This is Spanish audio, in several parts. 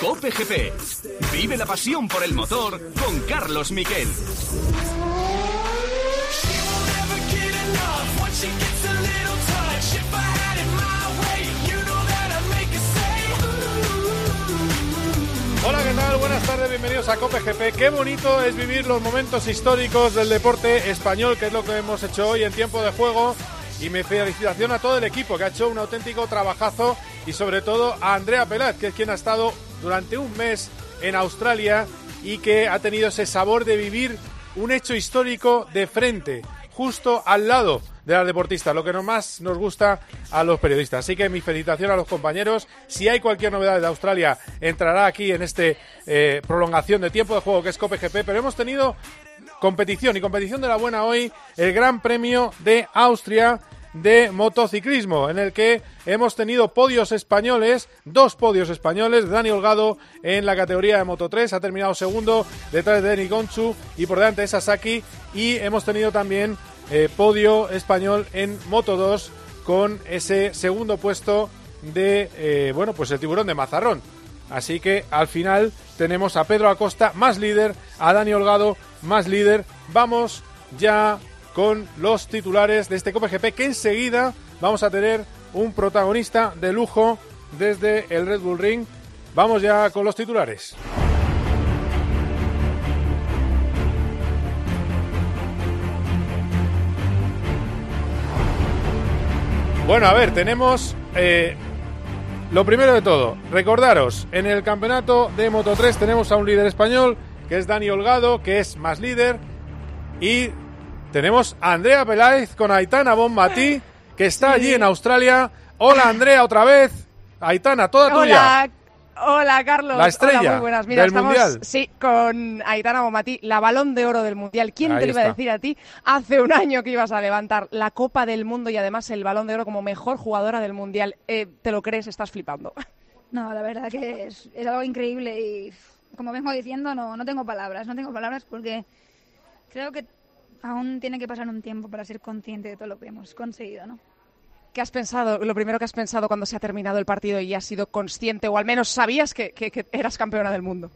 Cope GP. Vive la pasión por el motor con Carlos Miquel. Hola, ¿qué tal? Buenas tardes, bienvenidos a Cope GP. Qué bonito es vivir los momentos históricos del deporte español, que es lo que hemos hecho hoy en tiempo de juego. Y mi felicitación a todo el equipo que ha hecho un auténtico trabajazo y sobre todo a Andrea Pelat, que es quien ha estado durante un mes en Australia y que ha tenido ese sabor de vivir un hecho histórico de frente, justo al lado de las deportistas, lo que más nos gusta a los periodistas. Así que mi felicitación a los compañeros. Si hay cualquier novedad de Australia, entrará aquí en este eh, prolongación de tiempo de juego que es COPGP, pero hemos tenido competición y competición de la buena hoy, el Gran Premio de Austria de motociclismo, en el que hemos tenido podios españoles, dos podios españoles, Dani Holgado en la categoría de Moto 3, ha terminado segundo detrás de Denis Gonchu y por delante de Sasaki, y hemos tenido también eh, podio español en Moto 2 con ese segundo puesto de, eh, bueno, pues el tiburón de Mazarrón. Así que al final tenemos a Pedro Acosta más líder, a Dani Holgado más líder. Vamos ya con los titulares de este Copa GP que enseguida vamos a tener un protagonista de lujo desde el Red Bull Ring. Vamos ya con los titulares. Bueno, a ver, tenemos eh, lo primero de todo, recordaros, en el campeonato de Moto 3 tenemos a un líder español, que es Dani Holgado, que es más líder, y tenemos a Andrea Peláez con Aitana Bonmatí, que está allí en Australia. Hola Andrea, otra vez. Aitana, toda tuya. Hola, Hola, Carlos. La estrella Hola, muy buenas. Mira, del estamos, Mundial. Sí, con Aitana Bonmatí, la balón de oro del Mundial. ¿Quién Ahí te lo iba a decir a ti hace un año que ibas a levantar la Copa del Mundo y además el balón de oro como mejor jugadora del Mundial? Eh, ¿Te lo crees? Estás flipando. No, la verdad que es, es algo increíble y como vengo diciendo no, no tengo palabras, no tengo palabras porque creo que aún tiene que pasar un tiempo para ser consciente de todo lo que hemos conseguido, ¿no? ¿Qué has pensado? Lo primero que has pensado cuando se ha terminado el partido y has sido consciente o al menos sabías que, que- que eras campeona del mundo.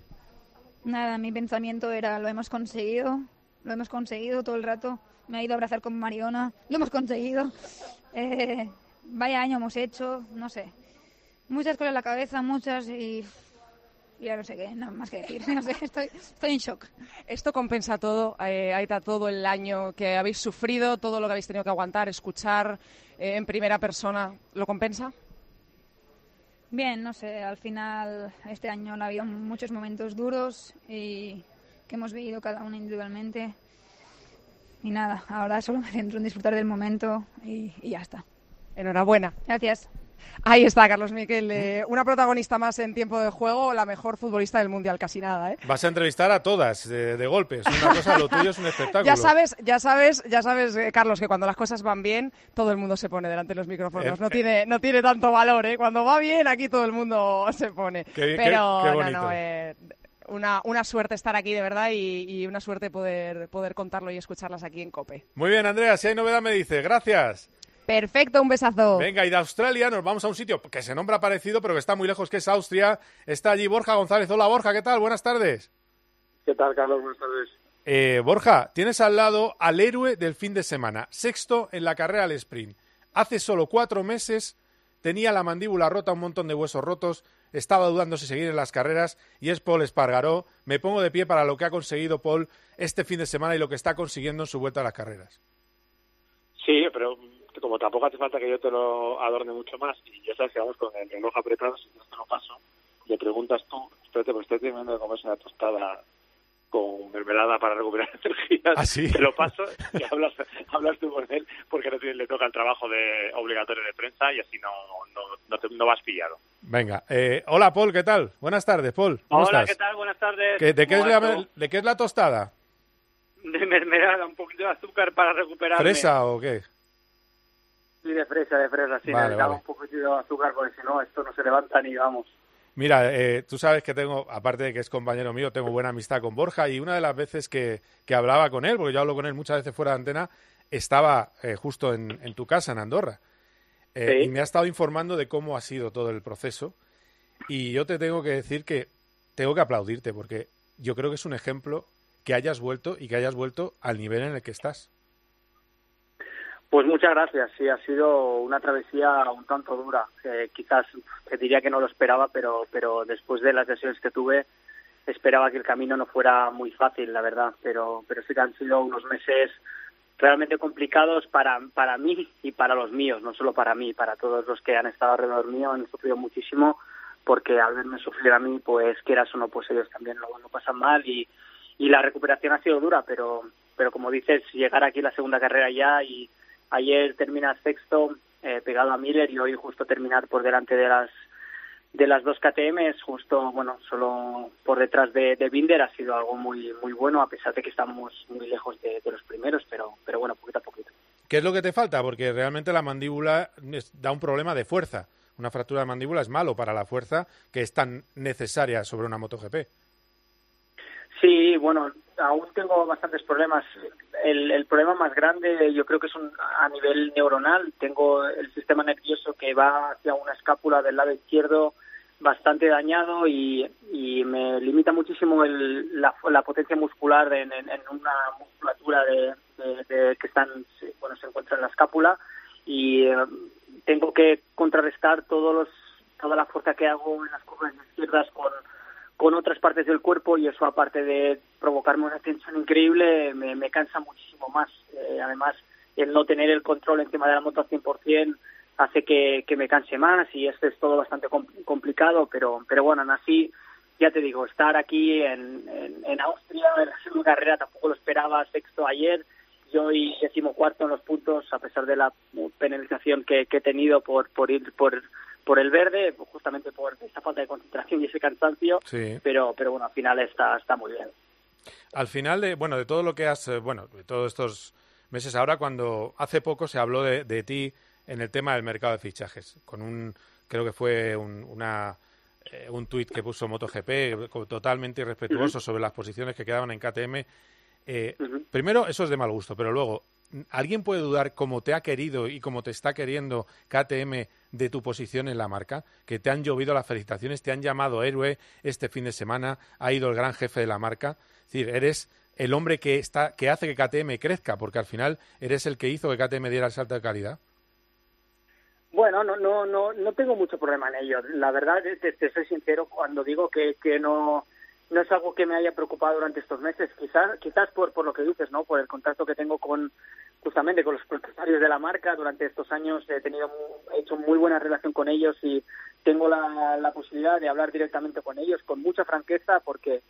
Nada, mi pensamiento era lo hemos conseguido, lo hemos conseguido todo el rato, me ha ido a abrazar con Mariona, lo hemos conseguido, Eh, vaya año hemos hecho, no sé, muchas cosas en la cabeza, muchas y y ya no sé qué, nada más que decir, no sé, estoy, estoy en shock. Esto compensa todo, eh, Aita, todo el año que habéis sufrido, todo lo que habéis tenido que aguantar, escuchar eh, en primera persona. ¿Lo compensa? Bien, no sé, al final este año ha habido muchos momentos duros y que hemos vivido cada uno individualmente. Y nada, ahora solo me centro en disfrutar del momento y, y ya está. Enhorabuena. Gracias. Ahí está, Carlos Miquel. eh, una protagonista más en tiempo de juego, la mejor futbolista del Mundial, casi nada, ¿eh? Vas a entrevistar a todas de, de golpe. Es una cosa, lo tuyo es un espectáculo. Ya sabes, ya sabes, ya sabes, eh, Carlos, que cuando las cosas van bien, todo el mundo se pone delante de los micrófonos. Eh, No eh. tiene, no tiene tanto valor, ¿eh? Cuando va bien, aquí todo el mundo se pone. Qué Pero qué no, bonito. no, eh, una, una suerte estar aquí, de verdad, y, y una suerte poder, poder contarlo y escucharlas aquí en COPE. Muy bien, Andrea, si hay novedad me dice. Gracias. Perfecto, un besazo. Venga, y de Australia nos vamos a un sitio que se nombra parecido, pero que está muy lejos, que es Austria. Está allí Borja González. Hola, Borja, ¿qué tal? Buenas tardes. ¿Qué tal, Carlos? Buenas tardes. Eh, Borja, tienes al lado al héroe del fin de semana, sexto en la carrera al sprint. Hace solo cuatro meses tenía la mandíbula rota, un montón de huesos rotos, estaba dudando si seguir en las carreras y es Paul Espargaró. Me pongo de pie para lo que ha conseguido Paul este fin de semana y lo que está consiguiendo en su vuelta a las carreras. Sí, pero como tampoco hace falta que yo te lo adorne mucho más, y ya sabes que vamos con el reloj apretado, si no te lo paso, le preguntas tú, espérate, pues estoy terminando de comerse una tostada con mermelada para recuperar energías, ¿Ah, sí? te lo paso y hablas, hablas tú con él porque no tiene- le toca el trabajo de obligatorio de prensa y así no, no, no, te- no vas pillado. Venga, eh, hola Paul, ¿qué tal? Buenas tardes, Paul. ¿Cómo Hola, estás? ¿qué tal? Buenas tardes. ¿Qué- de, qué es ¿Cómo la? ¿De qué es la tostada? De mermelada, un poquito de azúcar para recuperarme. ¿Fresa o qué? Sí, de fresa, de fresa, sí. Vale, necesitaba vale. un poquito de azúcar porque si no, esto no se levanta ni vamos. Mira, eh, tú sabes que tengo, aparte de que es compañero mío, tengo buena amistad con Borja y una de las veces que, que hablaba con él, porque yo hablo con él muchas veces fuera de antena, estaba eh, justo en, en tu casa, en Andorra. y me ha estado informando de cómo ha sido todo el proceso. Y yo te tengo que decir que tengo que aplaudirte porque yo creo que es un ejemplo que hayas vuelto y que hayas vuelto al nivel en el que estás. Pues muchas gracias. Sí, ha sido una travesía un tanto dura. quizás te diría que no lo esperaba, pero, pero después de las lesiones que tuve, esperaba que el camino no fuera muy fácil, la verdad. Pero, pero sí que han sido unos meses realmente complicados para, para mí y para los míos, no solo para mí, para todos los que han estado alrededor mío, han sufrido muchísimo porque al verme sufrir a mí, pues quieras o no, pues ellos también lo, lo pasan mal y, y la recuperación ha sido dura, pero, pero como dices, llegar aquí la segunda carrera ya y ayer terminar sexto eh, pegado a Miller y hoy justo terminar por delante de las de las dos KTM justo bueno solo por detrás de, de Binder ha sido algo muy muy bueno a pesar de que estamos muy lejos de, los primeros pero pero bueno poquito a poquito ¿Qué es lo que te falta? Porque realmente la mandíbula da un problema de fuerza. Una fractura de mandíbula es malo para la fuerza que es tan necesaria sobre una MotoGP. Sí, bueno, aún tengo bastantes problemas. El, problema más grande yo creo que es un, a nivel neuronal. Tengo el sistema nervioso que va hacia una escápula del lado izquierdo bastante dañado y, y me limita muchísimo el, la, la, potencia muscular en, en, una musculatura de, de, que están bueno se encuentra en la escápula y eh, tengo que contrarrestar todos los toda la fuerza que hago en las curvas izquierdas con con otras partes del cuerpo y eso aparte de provocarme una tensión increíble me, me cansa muchísimo más. Eh, además, el no tener el control encima de la moto al 100% hace que, que me canse más y esto es todo bastante complicado, pero, pero bueno, aún así, ya te digo, estar aquí en, en, en Austria en segunda carrera tampoco lo esperaba, sexto ayer, yo y cuarto en los puntos a pesar de la penalización que, que he tenido por, por ir por por el verde, justamente por esta falta de concentración y ese cansancio, pero, pero bueno, al final está, está muy bien. Al final, de, bueno, de todo lo que has, eh, bueno, de todos estos meses ahora, cuando hace poco se habló de, de ti en el tema del mercado de fichajes, con un, creo que fue un, una, eh, un tuit que puso MotoGP totalmente irrespetuoso sobre las posiciones que quedaban en KTM. Eh, primero, eso es de mal gusto, pero luego, ¿alguien puede dudar cómo te ha querido y cómo te está queriendo KTM de tu posición en la marca? Que te han llovido las felicitaciones, te han llamado héroe este fin de semana, ha ido el gran jefe de la marca. Es decir, eres el hombre que, está, que hace que KTM crezca, porque al final eres el que hizo que KTM diera el salto de calidad. Bueno, no, no, no, no tengo mucho problema en ello. La verdad, te, soy sincero cuando digo que, que no, no es algo que me haya preocupado durante estos meses, quizás quizás por, por lo que dices, ¿no? Por el contacto que tengo con justamente con los propietarios de la marca durante estos años he tenido he hecho muy buena relación con ellos y tengo la, la posibilidad de hablar directamente con ellos con mucha franqueza porque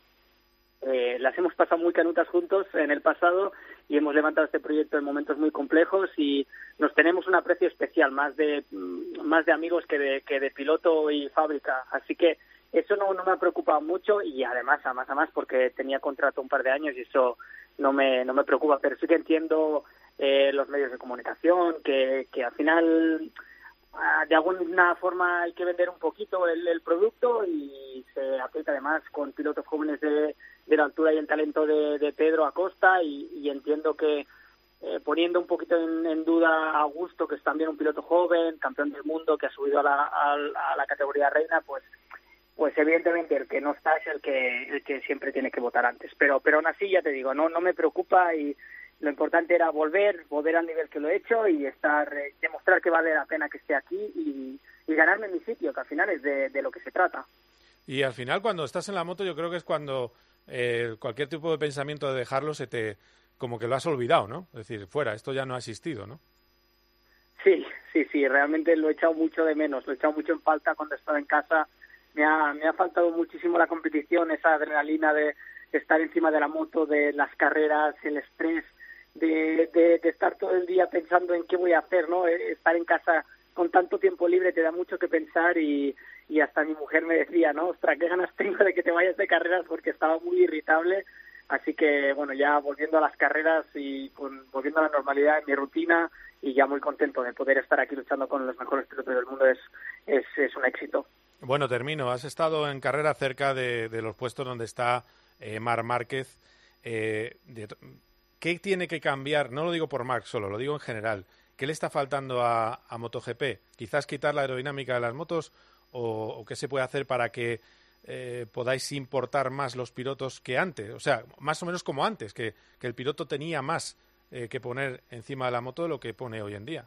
eh, las hemos pasado muy canutas juntos en el pasado y hemos levantado este proyecto en momentos muy complejos y nos tenemos un aprecio especial más de mm, más de amigos que de, que de piloto y fábrica. Así que eso no, no me ha preocupado mucho y además, además, además, porque tenía contrato un par de años y eso no me, no me preocupa, pero sí que entiendo eh, los medios de comunicación, que, que al final ah, de alguna forma hay que vender un poquito el, el producto y se aplica además con pilotos jóvenes de, de la altura y el talento de, de Pedro Acosta y, y entiendo que eh, poniendo un poquito en, en, duda a Augusto, que es también un piloto joven, campeón del mundo, que ha subido a la, a, a la categoría reina, pues pues evidentemente el que no está es el que el que siempre tiene que votar antes. Pero pero aún así ya te digo no no me preocupa y lo importante era volver volver al nivel que lo he hecho y estar eh, demostrar que vale la pena que esté aquí y, y ganarme mi sitio que al final es de, de, lo que se trata. Y al final cuando estás en la moto yo creo que es cuando eh, cualquier tipo de pensamiento de dejarlo se te como que lo has olvidado no es decir fuera esto ya no ha existido no sí sí sí realmente lo he echado mucho de menos lo he echado mucho en falta cuando estaba en casa. Me ha, me ha faltado muchísimo la competición, esa adrenalina de, estar encima de la moto, de las carreras, el estrés, de, de, estar todo el día pensando en qué voy a hacer, ¿no? Eh, estar en casa con tanto tiempo libre te da mucho que pensar y, y hasta mi mujer me decía, ¿no? Ostras, qué ganas tengo de que te vayas de carreras porque estaba muy irritable. Así que, bueno, ya volviendo a las carreras y con, volviendo a la normalidad en mi rutina y ya muy contento de poder estar aquí luchando con los mejores pilotos del mundo es, es, es un éxito. Bueno, termino. Has estado en carrera cerca de, de los puestos donde está eh, Mar Márquez. Eh, de, ¿Qué tiene que cambiar? No lo digo por Marc solo, lo digo en general. ¿qué le está faltando a, MotoGP? Quizás quitar la aerodinámica de las motos o, qué se puede hacer para que eh, podáis importar más los pilotos que antes. O sea, más o menos como antes, que, el piloto tenía más eh, que poner encima de la moto de lo que pone hoy en día.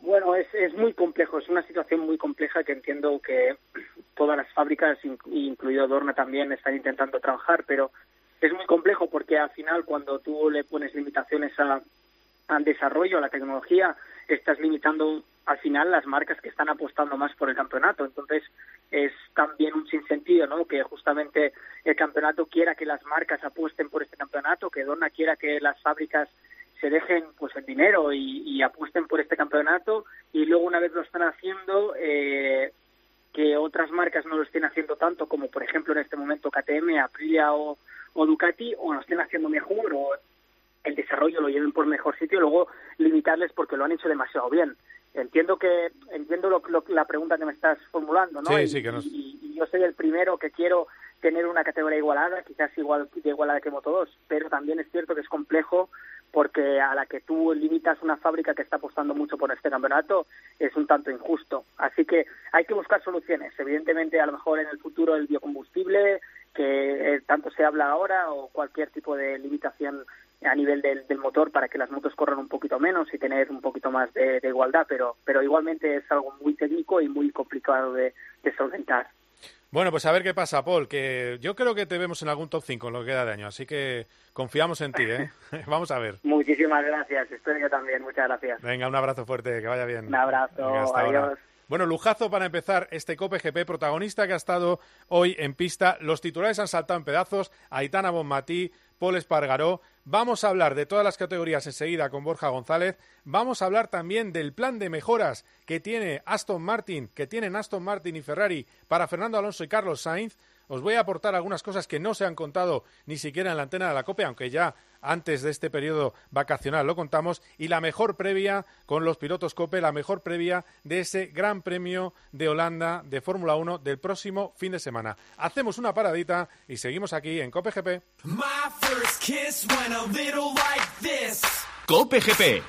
Bueno, es, es muy complejo, es una situación muy compleja que entiendo que todas las fábricas, incluido Dorna también, están intentando trabajar, pero es muy complejo porque al final cuando tú le pones limitaciones a, al desarrollo, a la tecnología, estás limitando al final las marcas que están apostando más por el campeonato. Entonces es también un sinsentido, ¿no? Que justamente el campeonato quiera que las marcas apuesten por este campeonato, que Dorna quiera que las fábricas se dejen pues el dinero y, apuesten por este campeonato y luego una vez lo están haciendo eh, que otras marcas no lo estén haciendo tanto como por ejemplo en este momento KTM, Aprilia o, Ducati o lo estén haciendo mejor o el desarrollo lo lleven por mejor sitio y luego limitarles porque lo han hecho demasiado bien. Entiendo que entiendo lo, la pregunta que me estás formulando, ¿no? Sí, sí, que y, y, yo soy el primero que quiero tener una categoría igualada, quizás igual de igualada que Moto 2, pero también es cierto que es complejo porque a la que tú limitas una fábrica que está apostando mucho por este campeonato es un tanto injusto. Así que hay que buscar soluciones. Evidentemente, a lo mejor en el futuro el biocombustible, que eh, tanto se habla ahora, o cualquier tipo de limitación a nivel del, motor para que las motos corran un poquito menos y tener un poquito más de, igualdad, pero, pero igualmente es algo muy técnico y muy complicado de solventar. Bueno, pues a ver qué pasa, Paul, que yo creo que te vemos en algún top 5 en lo que queda de año, así que confiamos en ti, ¿eh? Vamos a ver. Muchísimas gracias, estoy yo también, muchas gracias. Venga, un abrazo fuerte, que vaya bien. Un abrazo, adiós. Bueno, lujazo para empezar este Cope GP protagonista que ha estado hoy en pista. Los titulares han saltado en pedazos. Aitana Bonmatí, Paul Espargaró. Vamos a hablar de todas las categorías enseguida con Borja González. Vamos a hablar también del plan de mejoras que tiene Aston Martin, que tienen Aston Martin y Ferrari para Fernando Alonso y Carlos Sainz. Os voy a aportar algunas cosas que no se han contado ni siquiera en la antena de la COPE, aunque ya antes de este periodo vacacional lo contamos. Y la mejor previa con los pilotos COPE, la mejor previa de ese Gran Premio de Holanda de Fórmula 1 del próximo fin de semana. Hacemos una paradita y seguimos aquí en COPE GP. COPE GP.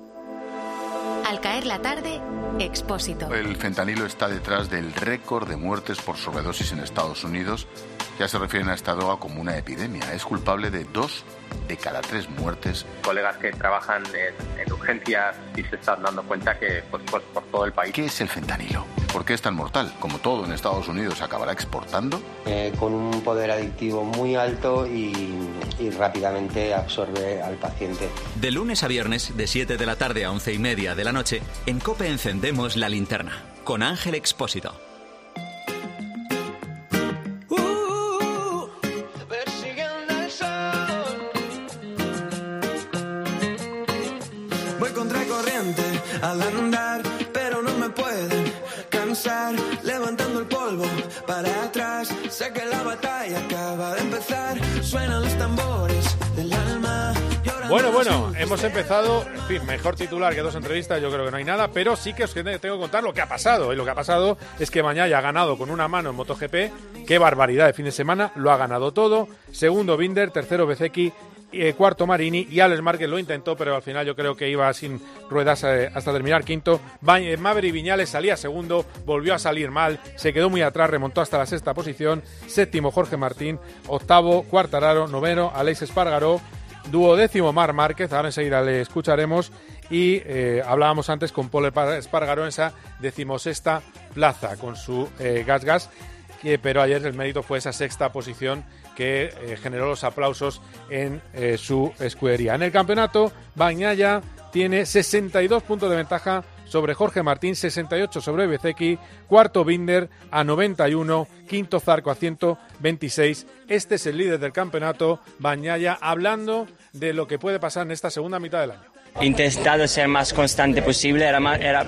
Caer la tarde, Expósito. El fentanilo está detrás del récord de muertes por sobredosis en Estados Unidos ya se refieren a esta droga como una epidemia. Es culpable de dos de cada tres muertes. Colegas que trabajan en, urgencias y se están dando cuenta que pues, pues, por todo el país. ¿Qué es el fentanilo? ¿Por qué es tan mortal? Como todo en Estados Unidos, ¿se acabará exportando? Eh, con un poder adictivo muy alto y, y, rápidamente absorbe al paciente. De lunes a viernes, de 7 de la tarde a 11 y media de la noche, en COPE encendemos la linterna con Ángel Expósito. Suenan los tambores del alma. Bueno, bueno, hemos empezado, en fin, mejor titular que dos entrevistas, yo creo que no hay nada, pero sí que os tengo que contar lo que ha pasado. Y lo que ha pasado es que Mañaya ha ganado con una mano en MotoGP, qué barbaridad de fin de semana, lo ha ganado todo. Segundo Binder, tercero Bezeki eh, cuarto Marini y Alex Márquez lo intentó, pero al final yo creo que iba sin ruedas eh, hasta terminar quinto. Eh, Maverick Viñales salía segundo, volvió a salir mal, se quedó muy atrás, remontó hasta la sexta posición. Séptimo Jorge Martín, octavo Cuartararo, noveno Aleix Espargaró, duodécimo Mar Márquez, ahora enseguida le escucharemos. Y hablábamos antes con Paul Espargaró en esa decimosexta plaza con su Gas Gas, pero ayer el mérito fue esa sexta posición que eh, generó los aplausos en eh, su escudería. En el campeonato, Bañaya tiene 62 puntos de ventaja sobre Jorge Martín, 68 sobre Bezeki, cuarto Binder a 91, quinto Zarco a 126. Este es el líder del campeonato, Bañaya, hablando de lo que puede pasar en esta segunda mitad del año. Intentado ser más constante posible, era, ma- era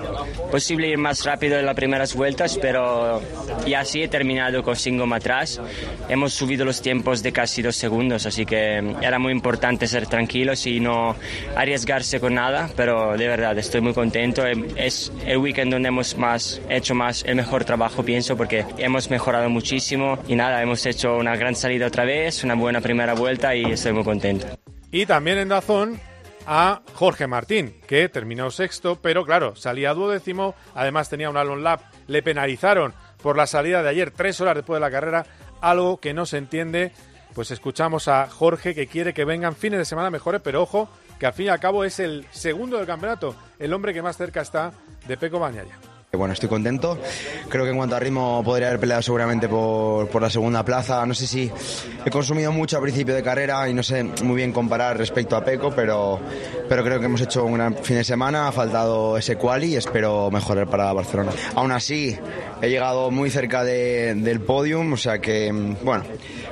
posible ir más rápido en las primeras vueltas, pero y así he terminado con Singom atrás. Hemos subido los tiempos de casi dos segundos, así que era muy importante ser tranquilos y no arriesgarse con nada, pero de verdad estoy muy contento. Em, Es el weekend donde hemos más, hecho más el mejor trabajo, pienso, porque hemos mejorado muchísimo y nada, hemos hecho una gran salida otra vez, una buena primera vuelta y estoy muy contento. Y también en Dazón a Jorge Martín, que terminó sexto, pero claro, salía duodécimo, además tenía un Alon Lap, le penalizaron por la salida de ayer, tres horas después de la carrera, algo que no se entiende. Pues escuchamos a Jorge que quiere que vengan fines de semana mejores, pero ojo, que al fin y al cabo es el segundo del campeonato, el hombre que más cerca está de Peco Bañaya. Bueno, estoy contento. Creo que en cuanto a ritmo podría haber peleado seguramente por, por la segunda plaza. No sé si he consumido mucho a principio de carrera y no sé muy bien comparar respecto a Peco, pero, pero creo que hemos hecho un gran fin de semana. Ha faltado ese quali y espero mejorar para Barcelona. Aún así, he llegado muy cerca de- del podium, o sea que, bueno,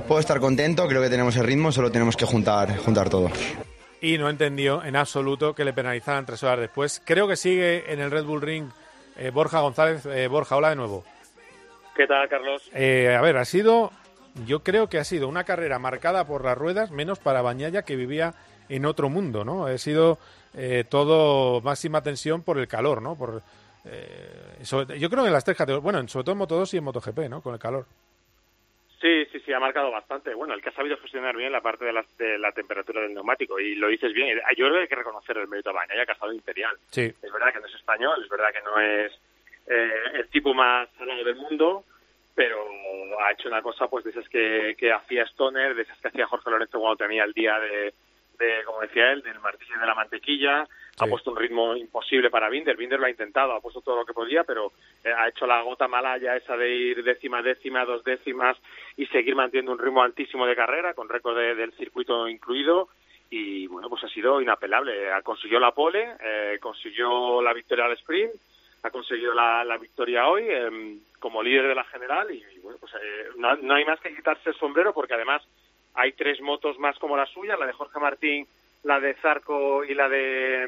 puedo estar contento. Creo que tenemos el ritmo, solo tenemos que juntar, juntar todo. Y no entendió en absoluto que le penalizaran tres horas después. Creo que sigue en el Red Bull Ring eh, Borja González. Eh, Borja, hola de nuevo. ¿Qué tal, Carlos? Eh, a ver, ha sido, yo creo que ha sido una carrera marcada por las ruedas, menos para Bañaya que vivía en otro mundo, ¿no? Ha sido eh, todo máxima tensión por el calor, ¿no? Por, eh, sobre- yo creo que en las tres categorías, bueno, en- sobre todo en Moto 2 y en MotoGP, ¿no? Con el calor. Sí, sí, sí, ha marcado bastante. Bueno, el que ha sabido gestionar bien la parte de la, de la temperatura del neumático, y lo dices bien. Yo creo que hay que reconocer el mérito a Bañaya, que ha estado imperial. Sí. Es verdad que no es español, es verdad que no es eh, el tipo más salado del mundo, pero ha hecho una cosa pues de esas que, que hacía Stoner, de esas que hacía Jorge Lorenzo cuando tenía el día de, de como decía él, del martillo y de la mantequilla. Ha puesto un ritmo imposible para Binder. Binder lo ha intentado, ha puesto todo lo que podía, pero eh, ha hecho la gota malaya esa de ir décima, décima, dos décimas y seguir manteniendo un ritmo altísimo de carrera, con récord de- del circuito incluido. Y bueno, pues ha sido inapelable. Ha consiguió la pole, eh, consiguió la victoria al sprint, ha conseguido la, la victoria hoy em, como líder de la general y, bueno, pues eh, no, no hay más que quitarse el sombrero porque además hay tres motos más como la suya, la de Jorge Martín, la de Zarco y la de...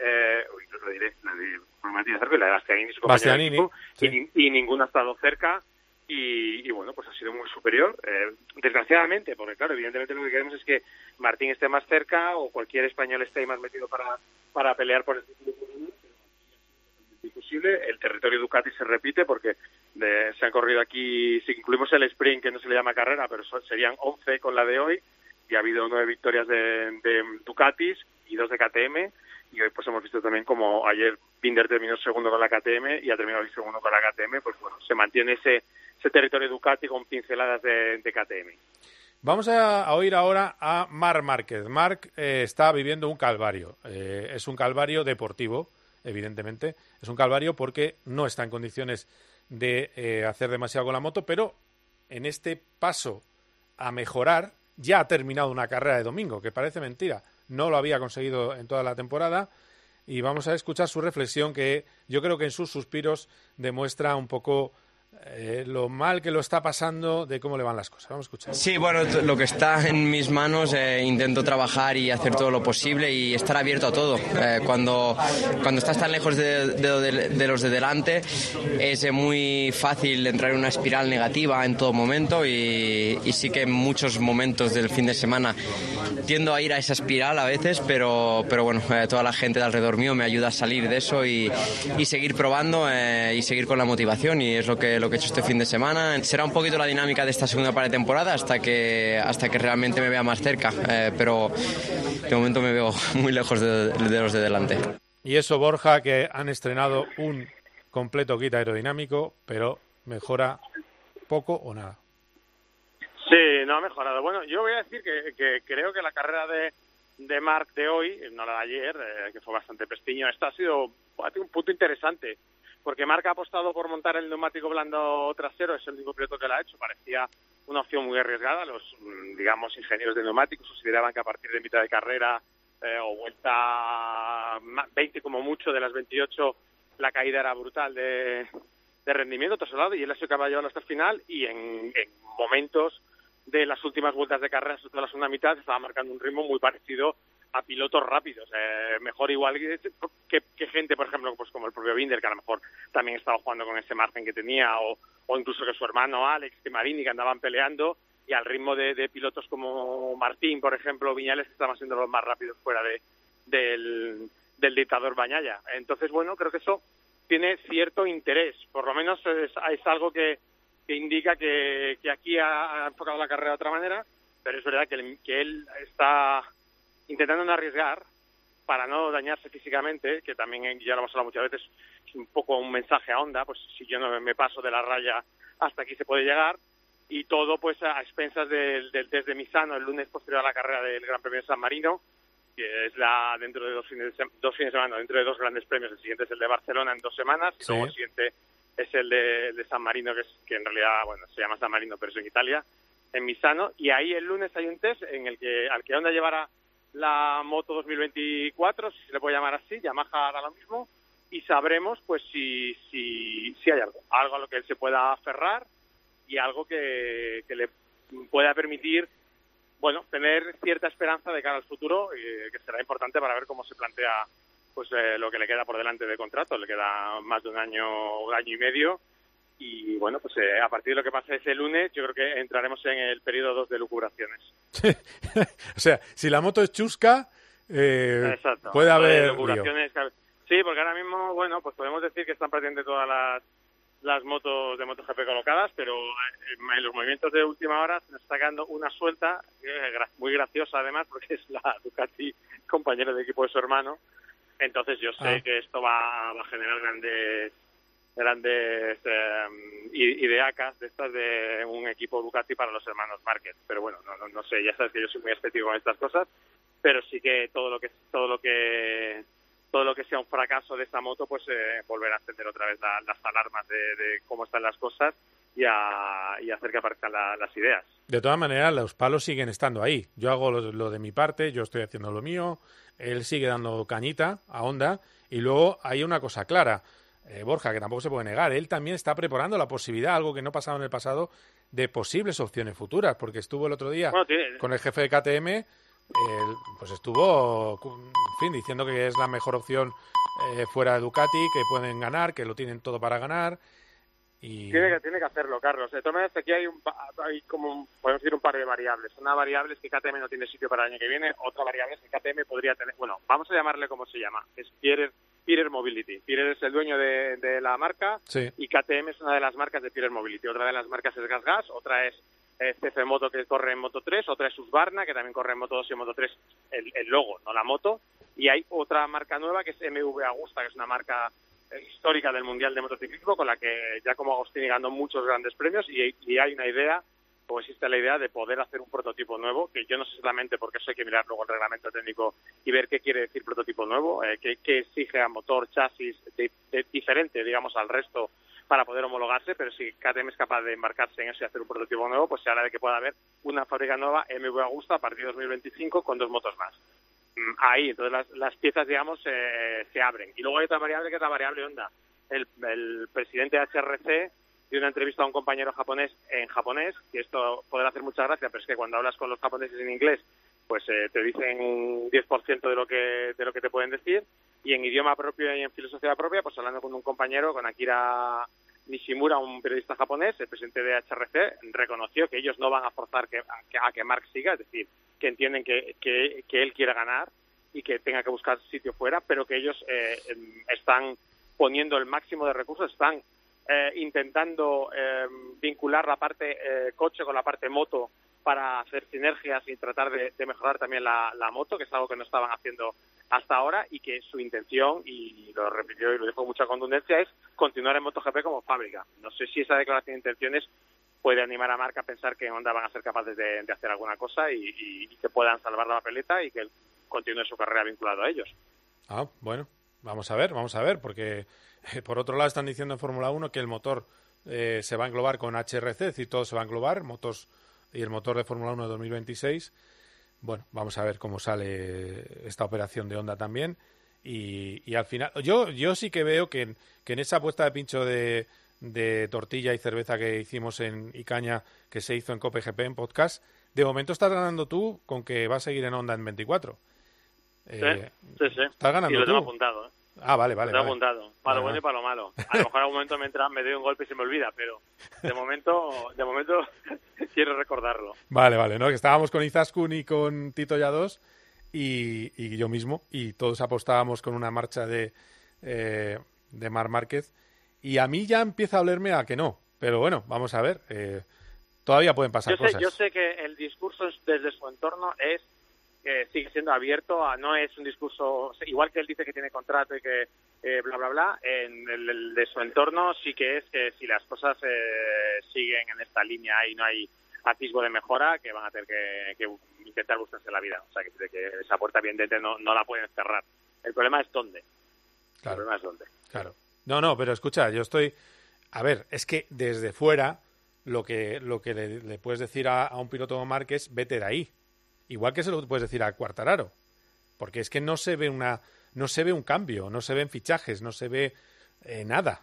Eh, uy, no lo diré, la de Jorge Martín de Zarco y la de Bastianini, su compañero de Bastianini, equipo, sí. y, y ninguna ha estado cerca y, y, bueno, pues ha sido muy superior. Eh, desgraciadamente, porque claro, evidentemente lo que queremos es que Martín esté más cerca o cualquier español esté ahí más metido para, para pelear por el título El territorio Ducati se repite porque de- se han corrido aquí, si incluimos el sprint, que no se le llama carrera, pero son- serían 11 con la de hoy, y ha habido nueve victorias de, de Ducatis y dos de KTM, y hoy pues hemos visto también como ayer Binder terminó segundo con la KTM y ha terminado hoy segundo con la KTM, pues bueno, se mantiene ese, ese territorio Ducati con pinceladas de, KTM. Vamos a, a oír ahora a Marc Márquez. Marc eh, está viviendo un calvario. Eh, es un calvario deportivo, evidentemente. Es un calvario porque no está en condiciones de eh, hacer demasiado con la moto, pero en este paso a mejorar ya ha terminado una carrera de domingo, que parece mentira. No lo había conseguido en toda la temporada. Y vamos a escuchar su reflexión que yo creo que en sus suspiros demuestra un poco eh, lo mal que lo está pasando de cómo le van las cosas. Vamos a escuchar. Sí, bueno, lo que está en mis manos, eh, intento trabajar y hacer todo lo posible y estar abierto a todo. Eh, cuando, cuando estás tan lejos de, de- de- de los de delante, es eh, muy fácil entrar en una espiral negativa en todo momento y, y sí que en muchos momentos del fin de semana tiendo a ir a esa espiral a veces, pero, pero bueno, eh, toda la gente de alrededor mío me ayuda a salir de eso y, y seguir probando eh, y seguir con la motivación y es lo que, lo que he hecho este fin de semana. Será un poquito la dinámica de esta segunda parte de temporada hasta que, hasta que realmente me vea más cerca, eh, pero de momento me veo muy lejos de, de los de delante. Y eso, Borja, que han estrenado un completo kit aerodinámico, pero mejora poco o nada. Sí, no ha mejorado. Bueno, yo voy a decir que, que creo que la carrera de, de Marc de hoy, no la de ayer, eh, que fue bastante pestiño, esta ha sido un punto interesante, porque Marc ha apostado por montar el neumático blando trasero, es el único piloto que lo ha hecho, parecía una opción muy arriesgada, los, mm, digamos, ingenieros de neumáticos consideraban que a partir de mitad de carrera eh, o vuelta ma- 20 como mucho de las 28 la caída era brutal de, de rendimiento trasladado y él ha sido capaz de llevarlo hasta el final y en, en momentos de las últimas vueltas de carrera, sobre todo la segunda mitad, estaba marcando un ritmo muy parecido a pilotos rápidos. Eh, mejor igual que, que, gente, por ejemplo, pues como el propio Binder, que a lo mejor también estaba jugando con ese margen que tenía, o, incluso que su hermano Alex, que Marini, que andaban peleando, y al ritmo de, pilotos como Martín, por ejemplo, Viñales, que estaban siendo los más rápidos fuera de, del, dictador Bañaya. Entonces, bueno, creo que eso tiene cierto interés, por lo menos es, es algo que, que indica que, que aquí ha, enfocado la carrera de otra manera, pero es verdad que, que él está intentando no arriesgar para no dañarse físicamente, que también ya lo hemos hablado muchas veces, es un poco un mensaje a onda, pues si yo no me paso de la raya hasta aquí se puede llegar, y todo pues a expensas del, del test de Misano el lunes posterior a la carrera del Gran Premio de San Marino, que es la dentro de dos fines de, dos fines de semana, dentro de dos grandes premios, el siguiente es el de Barcelona en dos semanas, y luego el siguiente es el de, de, San Marino, que, es, que en realidad bueno se llama San Marino, pero es en Italia, en Misano, y ahí el lunes hay un test en el que al que Honda llevará la moto 2024, si se le puede llamar así, Yamaha hará lo mismo, y sabremos pues si, si, si hay algo, algo a lo que él se pueda aferrar y algo que, que le pueda permitir bueno tener cierta esperanza de cara al futuro y que será importante para ver cómo se plantea pues eh, lo que le queda por delante de contrato. Le queda más de un año un año y medio y bueno, pues eh, a partir de lo que pase ese lunes, yo creo que entraremos en el periodo 2 de lucubraciones. o sea, si la moto es chusca, eh, puede haber. Sí, porque ahora mismo, bueno, pues podemos decir que están prácticamente todas las, las motos de MotoGP colocadas, pero eh, en los movimientos de última hora se nos está quedando una suelta, eh, muy graciosa además, porque es la Ducati compañero de equipo de su hermano. Entonces yo sé ah. que esto va, va a generar grandes grandes eh, ideacas de estas de un equipo Ducati para los hermanos Márquez. Pero bueno, no, no, sé, ya sabes que yo soy muy estético con estas cosas, pero sí que todo lo que todo lo que todo lo que sea un fracaso de esta moto, pues eh, volver a encender otra vez las alarmas de, cómo están las cosas y, a, y hacer que aparezcan las ideas. De todas maneras, los palos siguen estando ahí. Yo hago lo, lo, de mi parte, yo estoy haciendo lo mío, él sigue dando cañita a Honda y luego hay una cosa clara eh, Borja, que tampoco se puede negar, él también está preparando la posibilidad, algo que no pasaba en el pasado, de posibles opciones futuras, porque estuvo el otro día con el jefe de KTM, pues estuvo, en fin, diciendo que es la mejor opción eh, fuera de Ducati, que pueden ganar, que lo tienen todo para ganar. Y... Tiene, que, tiene que hacerlo, Carlos. De todas maneras, aquí hay, un, hay como, podemos decir, un par de variables. Una variable es que KTM no tiene sitio para el año que viene, otra variable es que KTM podría tener, bueno, vamos a llamarle como se llama, es Pierre Pirer Mobility. Pirer es el dueño de, la marca y KTM es una de las marcas de Pirer Mobility. Otra de las marcas es Gas Gas, otra es eh, CF Moto que corre en Moto 3, otra es Husqvarna que también corre en Moto 2 y en Moto 3 el, logo, no la moto. Y hay otra marca nueva que es MV Agusta, que es una marca histórica del Mundial de Motociclismo con la que ya como Agostini ganó muchos grandes premios y hay una idea o existe la idea de poder hacer un prototipo nuevo, que yo no sé exactamente porque eso hay que mirar luego el reglamento técnico y ver qué quiere decir prototipo nuevo, eh, qué, exige a motor, chasis diferente, digamos, al resto para poder homologarse, pero si KTM es capaz de embarcarse en eso y hacer un prototipo nuevo, pues se habla de que pueda haber una fábrica nueva MV Augusta a partir de 2025 con dos motos más. Mm, ahí, entonces las, las piezas, digamos, eh, se abren. Y luego hay otra variable que es la variable onda. El, el presidente de HRC de una entrevista a un compañero japonés en japonés, que esto podrá hacer mucha gracia, pero es que cuando hablas con los japoneses en inglés, pues eh, te dicen un 10% de lo que de lo que te pueden decir y en idioma propio y en filosofía propia, pues hablando con un compañero, con Akira Nishimura, un periodista japonés, el presidente de HRC, reconoció que ellos no van a forzar que, a, que Mark siga, es decir, que entienden que, que, él quiere ganar y que tenga que buscar sitio fuera, pero que ellos eh, em, están poniendo el máximo de recursos, están eh, intentando eh, vincular la parte eh, coche con la parte moto para hacer sinergias y tratar de, mejorar también la, moto, que es algo que no estaban haciendo hasta ahora y que su intención, y lo repitió y lo dijo con mucha contundencia, es continuar en MotoGP como fábrica. No sé si esa declaración de intenciones puede animar a Marca a pensar que Honda van a ser capaces de, hacer alguna cosa y, que puedan salvar la papeleta y que continúe su carrera vinculado a ellos. Ah, bueno, vamos a ver, vamos a ver, porque Por otro lado, están diciendo en Fórmula 1 que el motor eh, se va a englobar con HRC, decir, todo se va a englobar, motos y el motor de Fórmula 1 de 2026. Bueno, vamos a ver cómo sale esta operación de Honda también. Y, al final, yo, yo sí que veo que en, esa puesta de pincho de, tortilla y cerveza que hicimos en Icaña, que se hizo en COPGP en podcast, de momento estás ganando tú con que va a seguir en Honda en 24. Eh, sí, sí. Estás ganando y lo tengo tú. apuntado, ¿eh? Ah, vale, vale. Lo he vale. apuntado. Para lo bueno y para lo malo. A lo mejor en algún momento me entra, me doy un golpe y se me olvida, pero de momento, de momento quiero recordarlo. Vale, vale, ¿no? Que estábamos con Izaskun y con Tito Yados y, y yo mismo, y todos apostábamos con una marcha de, eh, de Mar Márquez. Y a mí ya empieza a olerme a que no. Pero bueno, vamos a ver. eh, todavía pueden pasar Yo sé, cosas. yo sé que el discurso es- desde su entorno es que sigue siendo abierto, a, no es un discurso, igual que él dice que tiene contrato y que eh, bla, bla, bla, en el, el de su entorno sí que es que si las cosas eh, siguen en esta línea y no hay atisbo de mejora, que van a tener que, que intentar buscarse la vida. O sea, que, que esa puerta dentro no, no la pueden cerrar. El problema es dónde. El problema es dónde. Claro. No, no, pero escucha, yo estoy. A ver, es que desde fuera lo que, lo que le, le puedes decir a, a un piloto como Márquez, vete de ahí. Igual que se lo puedes decir a Cuartararo. Porque es que no se ve una. No se ve un cambio, no se ven fichajes, no se ve eh, nada.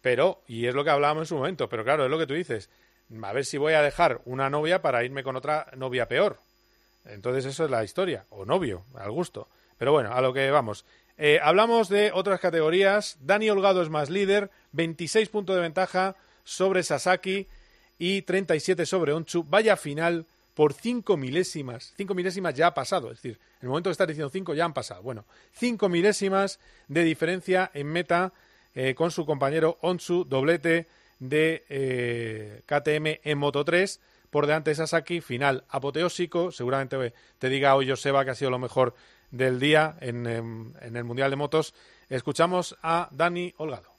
Pero, y es lo que hablábamos en su momento, pero claro, es lo que tú dices. A ver si voy a dejar una novia para irme con otra novia peor. Entonces eso es la historia, o novio, al gusto. Pero bueno, a lo que vamos. Eh, hablamos de otras categorías. Dani Holgado es más líder, 26 puntos de ventaja sobre Sasaki y 37 sobre Onchu. Vaya final por 5 milésimas. 5 milésimas ya ha pasado, es decir, en el momento que estás diciendo 5 ya han pasado. Bueno, 5 milésimas de diferencia en meta eh, con su compañero Onchu, doblete de eh, KTM en Moto 3 por delante de Sasaki, final apoteósico, seguramente eh, te diga hoy Joseba que ha sido lo mejor del día en, em, en el Mundial de Motos. Escuchamos a Dani Holgado.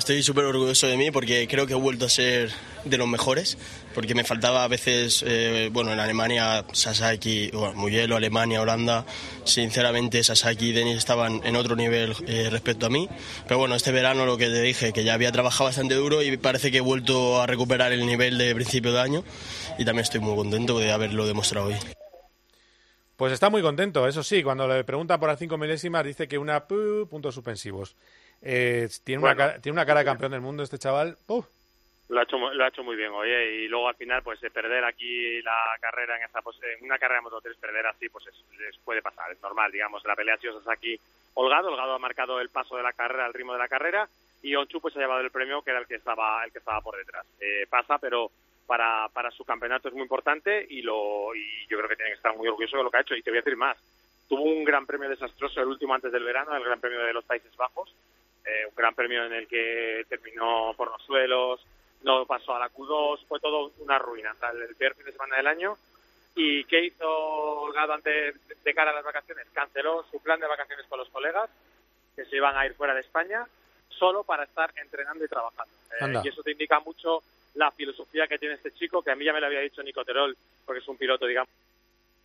Estoy súper orgulloso de mí porque creo que he vuelto a ser de los mejores, porque me faltaba a veces, eh, bueno, en Alemania, Sasaki, bueno, Mugello, Alemania, Holanda, sinceramente Sasaki y Denis estaban en otro nivel eh, respecto a mí, pero bueno, este verano lo que te dije, que ya había trabajado bastante duro y parece que he vuelto a recuperar el nivel de principio de año y también estoy muy contento de haberlo demostrado hoy. Pues está muy contento, eso sí, cuando le preguntan por las 5 milésimas dice que una pu, puntos suspensivos. Eh, tiene, una cara, tiene una cara de campeón del mundo este chaval. ¡Uf! Lo ha hecho, lo ha hecho muy bien, oye, y luego al final, pues de perder aquí la carrera en esa pos- en una carrera de Moto 3, perder así, pues es, les puede pasar, es normal, digamos, la pelea ha sido aquí Holgado, Holgado ha marcado el paso de la carrera, el ritmo de la carrera, y Onchu pues ha llevado el premio que era el que estaba, el que estaba por detrás. Eh, pasa, pero para, para su campeonato es muy importante y lo y yo creo que tiene que estar muy orgulloso de lo que ha hecho. Y te voy a decir más, tuvo un gran premio desastroso el último antes del verano, el Gran Premio de los Países Bajos, eh, un gran premio en el que terminó por los suelos, no pasó a la Q2, fue todo una ruina, sea, el peor fin de semana del año. ¿Y qué hizo Holgado antes de cara a las vacaciones? Canceló su plan de vacaciones con los colegas, que se iban a ir fuera de España, solo para estar entrenando y trabajando. Eh, y eso te indica mucho la filosofía que tiene este chico, que a mí ya me lo había dicho Nico Terol, porque es un piloto, digamos,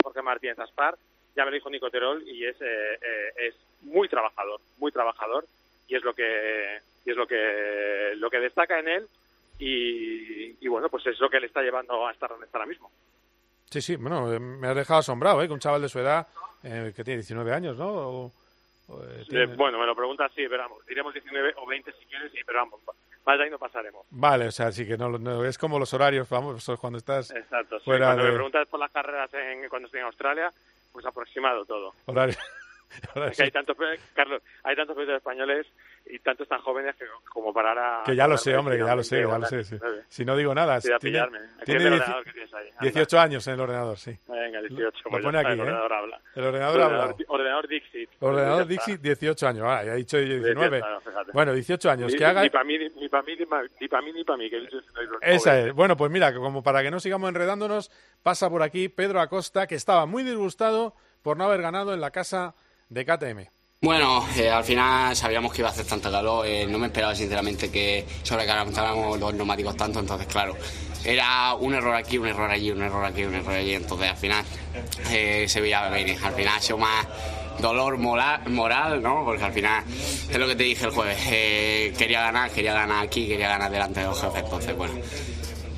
Jorge Martínez Aspar, ya me lo dijo Nico Terol y es, eh, eh, es muy trabajador, muy trabajador y es lo que y es lo que lo que destaca en él y, y bueno pues es lo que le está llevando a estar donde está ahora mismo. Sí, sí, bueno, eh, me has dejado asombrado, ¿eh? Que un chaval de su edad, eh, que tiene 19 años, ¿no? O- o, eh, Eh, bueno, me lo preguntas, sí, pero vamos, diremos 19 o 20 si quieres, sí, pero vamos, más de ahí no pasaremos. Vale, o sea, sí que no, no- es como los horarios famosos cuando estás Exacto, sí. fuera Cuando me de preguntas por las carreras en, cuando estoy en Australia, pues aproximado todo. horario. Es que hay tantos, Carlos, hay tantos pilotos españoles y tantos tan jóvenes que como para ahora... Que ya lo sé, hombre, que ya lo sé, ya lo sé. sí. Si no digo nada, Cuida tiene, tiene el que tienes ahí, anda. 18 años en el ordenador, sí. Venga, 18. Lo pues pone aquí, el ¿eh? ordenador habla. El ordenador. Ordenador, ordenador Dixit. Ordenador. Dixie, 18 años. Ah, ya he dicho yo 19. Claro, fíjate. Bueno, 18 años. Ni, que haga... ni para mí, ni para mí, ni para mí, ni para mí, que Esa es. Bueno, pues mira, que como para que no sigamos enredándonos, pasa por aquí Pedro Acosta, que estaba muy disgustado por no haber ganado en la casa de KTM. Bueno, eh, al final sabíamos que iba a hacer tanto calor, eh, no me esperaba sinceramente que sobrecalentáramos los neumáticos tanto, entonces claro, era un error aquí, un error allí, un error aquí, un error allí, entonces al final eh, se veía venir, al final ha sido más dolor moral, moral, ¿no? Porque al final es lo que te dije el jueves, quería ganar, quería ganar aquí, quería ganar delante de los jefes, entonces bueno.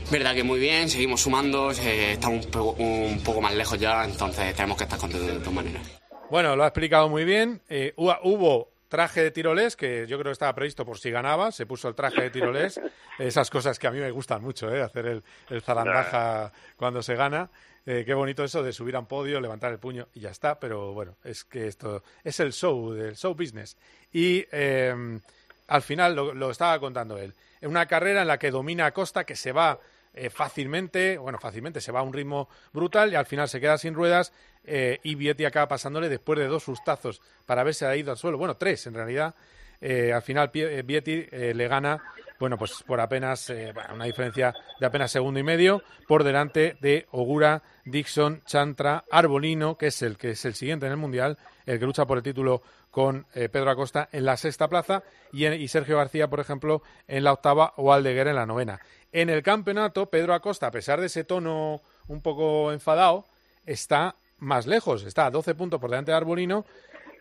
Verdad que muy bien, seguimos sumando, estamos un, un poco más lejos ya, entonces tenemos que estar contentos de todas maneras. Bueno, lo ha explicado muy bien. Eh, hubo- traje de tirolés, que yo creo que estaba previsto por si ganaba. Se puso el traje de tirolés. Esas cosas que a mí me gustan mucho, ¿eh? hacer el, el zarandaja cuando se gana. Eh, qué bonito eso de subir a un podio, levantar el puño y ya está, pero bueno, es que esto es el show, del show business. Y eh, al final lo, lo, estaba contando él. En una carrera en la que domina Costa, que se va eh, fácilmente, bueno, fácilmente, se va a un ritmo brutal y al final se queda sin ruedas eh, y Vietti acaba pasándole después de dos sustazos para haberse ido al suelo, bueno, tres en realidad. Eh, al final Vietti le gana, bueno, pues por apenas una diferencia de apenas segundo y medio por delante de Ogura, Dixon, Chantra, Arbolino, que es el que es el siguiente en el mundial, el que lucha por el título con Pedro Acosta en la sexta plaza y, y, Sergio García, por ejemplo, en la octava o Aldeguer en la novena. En el campeonato, Pedro Acosta, a pesar de ese tono un poco enfadado, está más lejos, está a 12 puntos por delante de Arbolino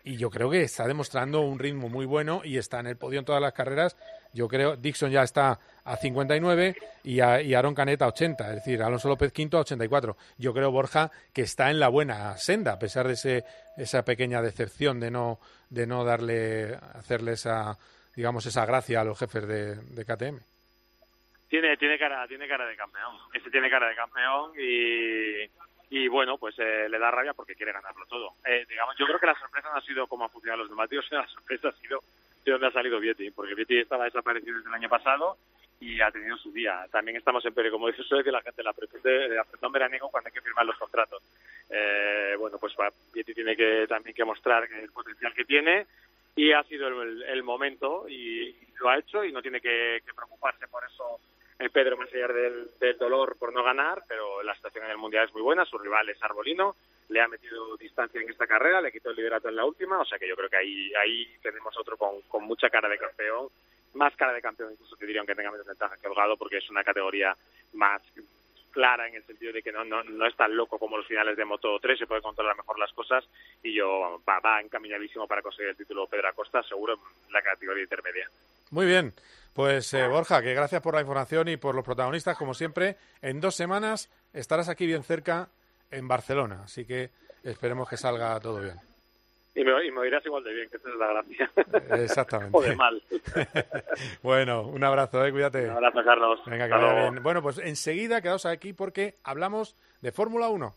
y yo creo que está demostrando un ritmo muy bueno y está en el podio en todas las carreras. Yo creo Dixon ya está a 59 y, a, y Aaron Canet a 80, es decir, Alonso López Quinto a 84. Yo creo Borja que está en la buena senda a pesar de ese, esa pequeña decepción de no de no darle hacerle esa digamos esa gracia a los jefes de, de KTM tiene tiene cara tiene cara de campeón ese tiene cara de campeón y y bueno pues eh, le da rabia porque quiere ganarlo todo. Eh, digamos yo creo que la sorpresa no ha sido cómo han funcionado los neumáticos la sorpresa ha sido de dónde ha salido Vietti porque Vietti estaba desaparecido desde el año pasado y ha tenido su día. También estamos en periodo como dice usted que la gente la pretende de apretón veraniego cuando hay que firmar los contratos. Eh, bueno pues Vietti tiene que también que mostrar el potencial que tiene y ha sido el, momento y, lo ha hecho y no tiene que, preocuparse por eso Pedro más allá del, dolor por no ganar, pero la situación en el Mundial es muy buena, su rival es Arbolino, le ha metido distancia en esta carrera, le quitó el liderato en la última, o sea que yo creo que ahí, ahí tenemos otro con, mucha cara de campeón, más cara de campeón incluso te diría aunque tenga menos ventaja que Holgado, porque es una categoría más clara en el sentido de que no, no, no es tan loco como los finales de Moto 3, se puede controlar mejor las cosas y yo va, va encaminadísimo para conseguir el título Pedro Acosta, seguro en la categoría intermedia. Muy bien, pues eh, Borja, que gracias por la información y por los protagonistas, como siempre. En dos semanas estarás aquí bien cerca en Barcelona, así que esperemos que salga todo bien. Y me, y me oirás igual de bien, que esa es la gracia. Exactamente. o de mal. bueno, un abrazo, eh, cuídate. Un abrazo, Carlos. Venga, que vaya bien. Bueno, pues enseguida quedaos aquí porque hablamos de Fórmula 1.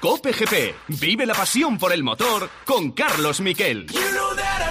Cope GP. Vive la pasión por el motor con Carlos Miquel.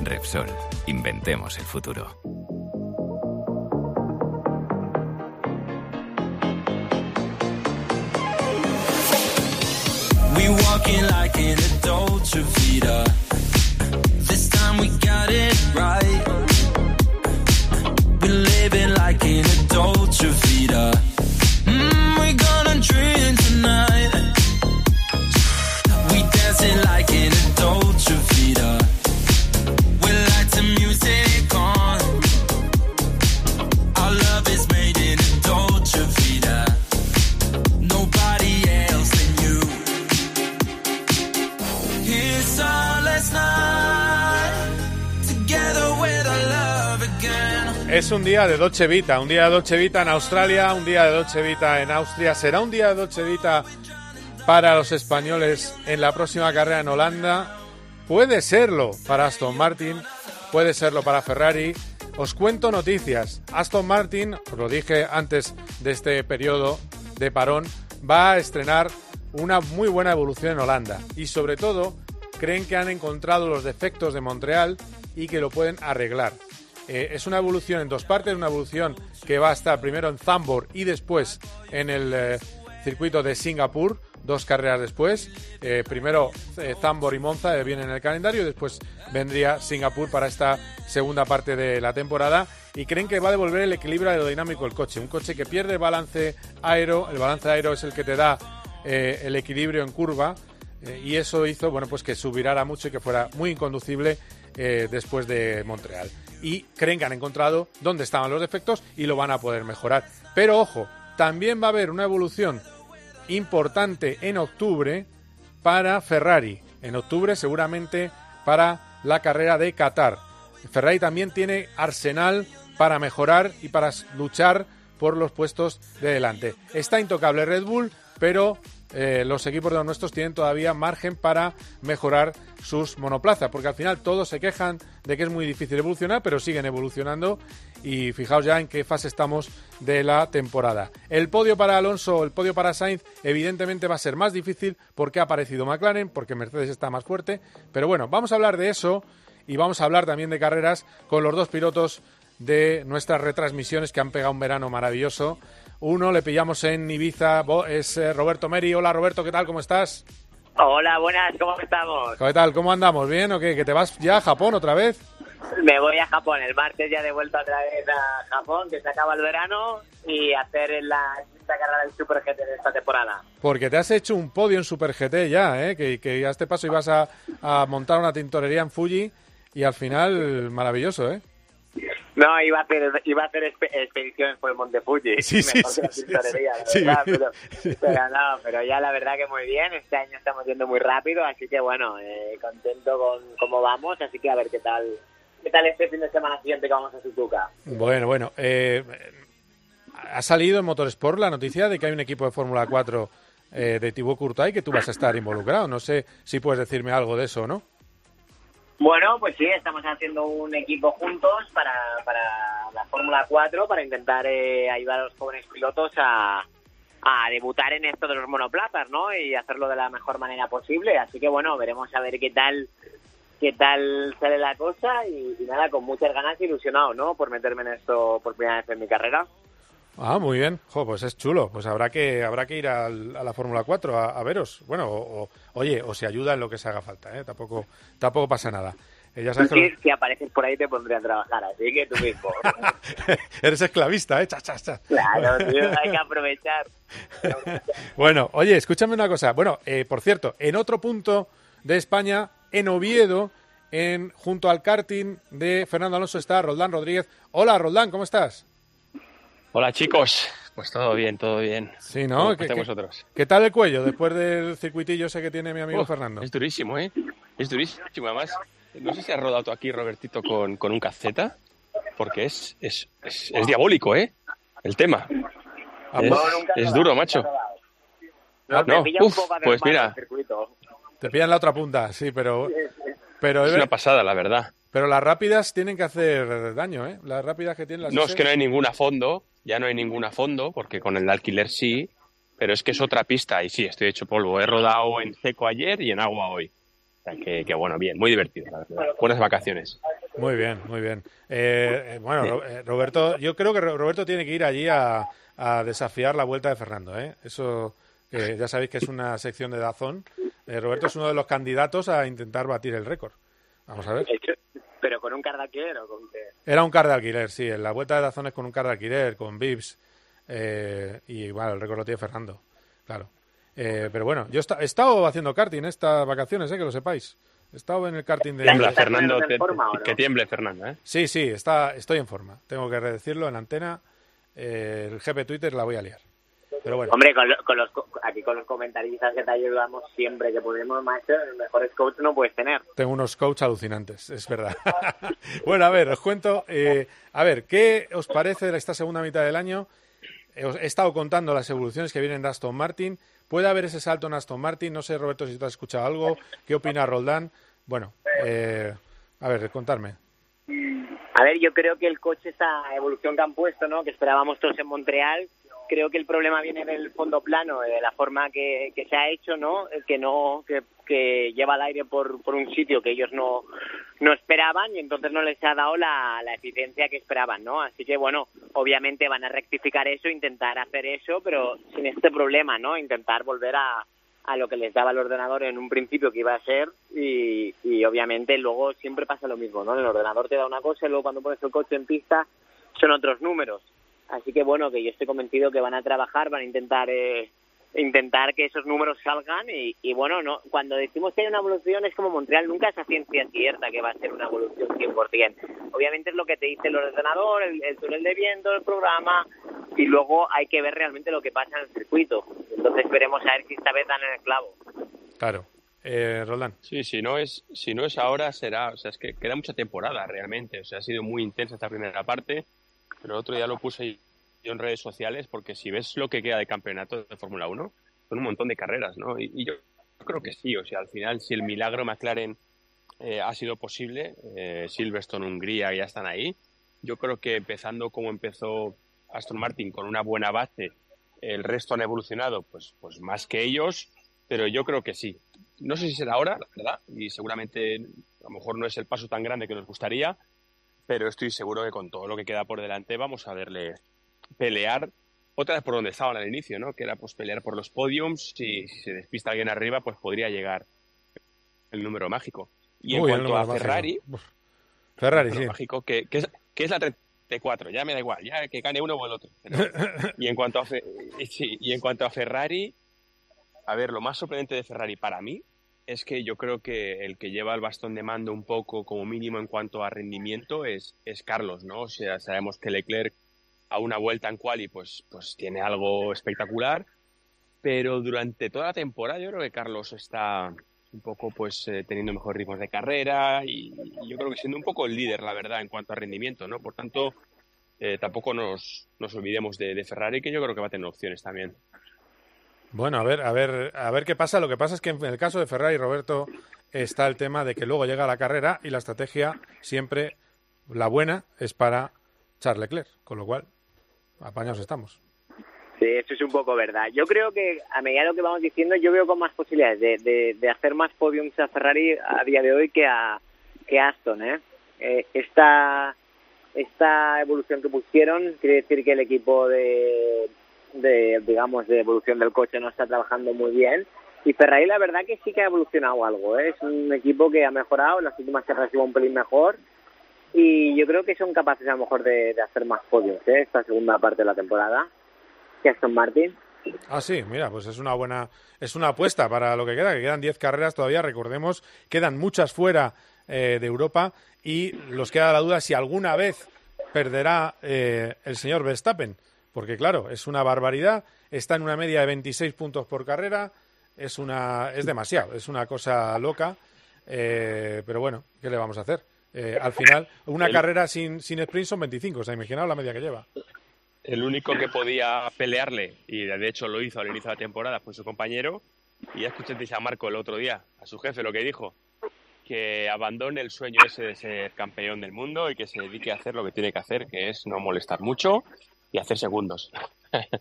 Repsol, inventemos el futuro. We walking like in a Dolce Vita. This time we got it right. We're living like in a Dolce Vita. Mm, we're gonna dream tonight. Un día de Dolce Vita, un día de Dolce Vita en Australia, un día de Dolce Vita en Austria. ¿Será un día de Dolce Vita para los españoles en la próxima carrera en Holanda? Puede serlo para Aston Martin, puede serlo para Ferrari. Os cuento noticias. Aston Martin, os lo dije antes de este periodo de parón, va a estrenar una muy buena evolución en Holanda. Y sobre todo, creen que han encontrado los defectos de Montreal y que lo pueden arreglar. Eh, es una evolución en dos partes, una evolución que va a estar primero en Zambor y después en el eh, circuito de Singapur, dos carreras después. Eh, primero Zambor y Monza vienen en el calendario y después vendría Singapur para esta segunda parte de la temporada. Y creen que va a devolver el equilibrio aerodinámico del coche. Un coche que pierde balance aero, el balance aero es el que te da el equilibrio en curva. y eso hizo bueno pues que subirara mucho y que fuera muy inconducible después de Montreal. Y creen que han encontrado dónde estaban los defectos y lo van a poder mejorar. Pero ojo, también va a haber una evolución importante en octubre para Ferrari. En octubre seguramente para la carrera de Qatar. Ferrari también tiene arsenal para mejorar y para luchar por los puestos de delante. Está intocable Red Bull, pero eh, los equipos de los nuestros tienen todavía margen para mejorar sus monoplazas, porque al final todos se quejan de que es muy difícil evolucionar, pero siguen evolucionando y fijaos ya en qué fase estamos de la temporada. El podio para Alonso, el podio para Sainz, evidentemente va a ser más difícil porque ha aparecido McLaren, porque Mercedes está más fuerte, pero bueno, vamos a hablar de eso y vamos a hablar también de carreras con los dos pilotos de nuestras retransmisiones que han pegado un verano maravilloso. Uno le pillamos en Ibiza, es eh, Roberto Meri. Hola Roberto, ¿qué tal? ¿Cómo estás? Hola, buenas, ¿cómo estamos? ¿Qué tal? ¿Cómo andamos? ¿Bien o qué? ¿Que te vas ya a Japón otra vez? Me voy a Japón, el martes ya de vuelta otra vez a Japón, que se acaba el verano, y hacer la quinta carrera del Super GT de esta temporada. Porque te has hecho un podio en Super GT ya, ¿eh? Que, que a este paso ibas a, a montar una tintorería en Fuji, y al final, maravilloso, ¿eh? No, iba a hacer, iba a hacer expediciones por el Monte Fuji. Sí, sí, verdad, pero, pero no, pero ya la verdad que muy bien. Este año estamos yendo muy rápido, así que bueno, eh, contento con cómo vamos. Así que a ver qué tal, qué tal este fin de semana siguiente que vamos a Suzuka. Bueno, bueno. Eh, ha salido en Motorsport la noticia de que hay un equipo de Fórmula 4 eh, de Thibaut Courtois que tú vas a estar involucrado. No sé si puedes decirme algo de eso o no. Bueno, pues sí, estamos haciendo un equipo juntos para, para la Fórmula 4 para intentar eh, ayudar a los jóvenes pilotos a, a debutar en esto de los monoplazas, ¿no? Y hacerlo de la mejor manera posible. Así que bueno, veremos a ver qué tal qué tal sale la cosa y, y nada, con muchas ganas y ilusionado, ¿no? Por meterme en esto por primera vez en mi carrera. Ah, muy bien. Jo, pues es chulo. Pues habrá que habrá que ir al- a la Fórmula 4 a, a veros. Bueno, o, o- oye, o se ayuda en lo que se haga falta, ¿eh? Tampoco, tampoco pasa nada. Eh, ya sabes que Si, si apareces por ahí te pondré a trabajar, así que tú mismo. eres esclavista, ¿eh? Cha, cha, cha. claro, tío, hay que aprovechar. Bueno, oye, escúchame una cosa. Bueno, eh, por cierto, en otro punto de España, en Oviedo, en junto al karting de Fernando Alonso está Roldán Rodríguez. Hola, Roldán, ¿cómo estás? Hola chicos, pues todo bien, todo bien. Sí, ¿no? ¿Cómo ¿Qué- estáis qué- vosotros? ¿Qué tal el cuello después del circuitillo ese que tiene mi amigo Fernando? Es durísimo, ¿eh? Es durísimo. Además, no sé si has rodado tú aquí, Robertito, con, con un caceta, porque es, es, es, es diabólico, ¿eh? El tema. Ah, Es, es duro, macho. No, un uf, pues mira, Te pillan la otra punta, sí, pero... pero es una pasada, la verdad. Pero las rápidas tienen que hacer daño, ¿eh? Las rápidas que tienen las No, es que no hay ninguna a fondo, ya no hay ninguna a fondo, porque con el alquiler sí, pero es que es otra pista y sí, estoy hecho polvo. He rodado en seco ayer y en agua hoy. O sea, que, que bueno, bien, muy divertido, la verdad. Buenas vacaciones. Muy bien, muy bien. Eh, eh, bueno, eh, Roberto, yo creo que Ro- Roberto tiene que ir allí a, a desafiar la vuelta de Fernando, ¿eh? Eso, eh, ya sabéis que es una sección de Dazón. Roberto es uno de los candidatos a intentar batir el récord. Vamos a ver. Pero con un cardaquer o con qué. Era un car de alquiler, sí. En la vuelta de Dazón es con un car de alquiler, con Vips. eh, y bueno, el récord lo tiene Fernando, claro. Eh, pero bueno, yo he esta- he estado haciendo karting estas vacaciones, eh, que lo sepáis. He estado en el karting de... Tiembla, Fernando, te- que tiemble, Fernando, ¿eh? Sí, sí, está, estoy en forma. Tengo que decirlo en antena. eh, el GP Twitter la voy a liar. Pero bueno. Hombre, con, lo- con los, aquí con los comentaristas que te ayudamos siempre que podemos, macho, mejores coach no puedes tener. Tengo unos coach alucinantes, es verdad. bueno, a ver, os cuento. eh, a ver, ¿qué os parece de esta segunda mitad del año? Eh, he estado contando las evoluciones que vienen de Aston Martin. ¿Puede haber ese salto en Aston Martin? No sé, Roberto, si tú has escuchado algo. ¿Qué opina Roldán? Bueno, eh, a ver, contarme. A ver, yo creo que el coche, esa evolución que han puesto, ¿no? que esperábamos todos en Montreal, creo que el problema viene del fondo plano, de la forma que, que se ha hecho, ¿no? Eh, Que no, que, que lleva el aire por, por un sitio que ellos no, no esperaban y entonces no les ha dado la, la eficiencia que esperaban, ¿no? Así que bueno, obviamente van a rectificar eso, intentar hacer eso, pero sin este problema, ¿no? Intentar volver a, a lo que les daba el ordenador en un principio que iba a ser y, y obviamente luego siempre pasa lo mismo, ¿no? El ordenador te da una cosa y luego cuando pones el coche en pista son otros números. Así que bueno, que yo estoy convencido que van a trabajar, van a intentar eh, intentar que esos números salgan y, y, bueno, no cuando decimos que hay una evolución es como Montreal, nunca es a ciencia cierta que va a ser una evolución 100%. Obviamente es lo que te dice el ordenador, el, el túnel de viento, el programa y luego hay que ver realmente lo que pasa en el circuito. Entonces veremos a ver si esta vez dan en el clavo. Claro. Eh, Roland. Sí, si no es si no es ahora será, o sea, es que queda mucha temporada realmente, o sea, ha sido muy intensa esta primera parte, pero otro día lo puse yo en redes sociales porque si ves lo que queda de campeonato de Fórmula 1, son un montón de carreras, ¿no? Y, yo creo que sí, o sea, al final si el milagro McLaren eh, ha sido posible, eh, Silverstone, Hungría ya están ahí, yo creo que empezando como empezó Aston Martin con una buena base, el resto han evolucionado pues, pues más que ellos, pero yo creo que sí. No sé si será ahora, ¿verdad? Y seguramente a lo mejor no es el paso tan grande que nos gustaría, pero estoy seguro que con todo lo que queda por delante vamos a verle pelear otra vez por donde estaban al inicio, ¿no? Que era pues pelear por los podiums, si, si se despista alguien arriba, pues podría llegar el número mágico. Y en Uy, cuanto a. Ferrari. Ferrari, sí. mágico, que, que es, que es la 34, ya me da igual, ya que gane uno o el otro. Pero- y, en cuanto a sí, y en cuanto a Ferrari, a ver, lo más sorprendente de Ferrari para mí es que yo creo que el que lleva el bastón de mando un poco como mínimo en cuanto a rendimiento es, es Carlos, ¿no? O sea, sabemos que Leclerc a una vuelta en quali pues, pues tiene algo espectacular, pero durante toda la temporada yo creo que Carlos está un poco pues eh, teniendo mejores ritmos de carrera y, yo creo que siendo un poco el líder, la verdad, en cuanto a rendimiento, ¿no? Por tanto, eh, tampoco nos, nos olvidemos de, de Ferrari, que yo creo que va a tener opciones también. Bueno, a ver, a ver, a ver qué pasa. Lo que pasa es que en el caso de Ferrari, Roberto, está el tema de que luego llega la carrera y la estrategia siempre, la buena, es para Charles Leclerc. Con lo cual, apañados estamos. Sí, eso es un poco verdad. Yo creo que a medida de lo que vamos diciendo, yo veo con más posibilidades de, de, de hacer más podiums a Ferrari a día de hoy que a, que Aston. ¿eh? Eh, esta, esta evolución que pusieron quiere decir que el equipo de, de, digamos, de evolución del coche no está trabajando muy bien. Y Ferrari la verdad que sí que ha evolucionado algo. ¿eh? Es un equipo que ha mejorado, en las últimas carreras un pelín mejor. Y yo creo que son capaces a lo mejor de, de hacer más podios ¿eh? esta segunda parte de la temporada que Aston Martin. Ah, sí, mira, pues es una buena, es una apuesta para lo que queda, que quedan 10 carreras todavía, recordemos, quedan muchas fuera eh, de Europa y nos queda la duda si alguna vez perderá eh, el señor Verstappen, porque claro, es una barbaridad, está en una media de 26 puntos por carrera, es una, es demasiado, es una cosa loca, eh, pero bueno, ¿qué le vamos a hacer? Eh, al final, una El- carrera sin, sin sprint son 25, o sea, imaginaos la media que lleva. El único que podía pelearle, y de hecho lo hizo al inicio de la temporada, fue su compañero. Y ya escuchasteis a Marco el otro día, a su jefe, lo que dijo, que abandone el sueño ese de ser campeón del mundo y que se dedique a hacer lo que tiene que hacer, que es no molestar mucho y hacer segundos.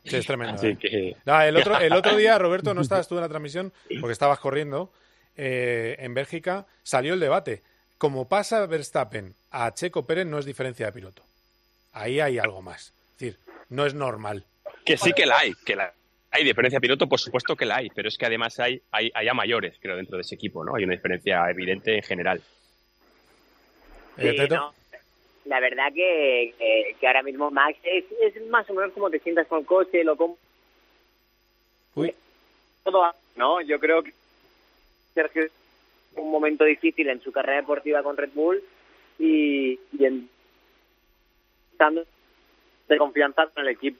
Sí, es tremendo. Así ¿eh? que... No, el, otro, el otro día, Roberto, no estabas tú en la transmisión porque estabas corriendo. eh, en Bélgica salió el debate. Como pasa Verstappen a Checo Pérez, no es diferencia de piloto. Ahí hay algo más. Es decir, no es normal. Que sí que la hay, que la hay diferencia de piloto, por supuesto que la hay, pero es que además hay, hay, hay a mayores, creo, dentro de ese equipo, ¿no? Hay una diferencia evidente en general. Eh, Sí, no. La verdad que, que, que ahora mismo Max es, es más o menos como te sientas con el coche, lo com Uy. todo, ¿no? Yo creo que Sergio es un momento difícil en su carrera deportiva con Red Bull y, y en dando de confianza con el equipo.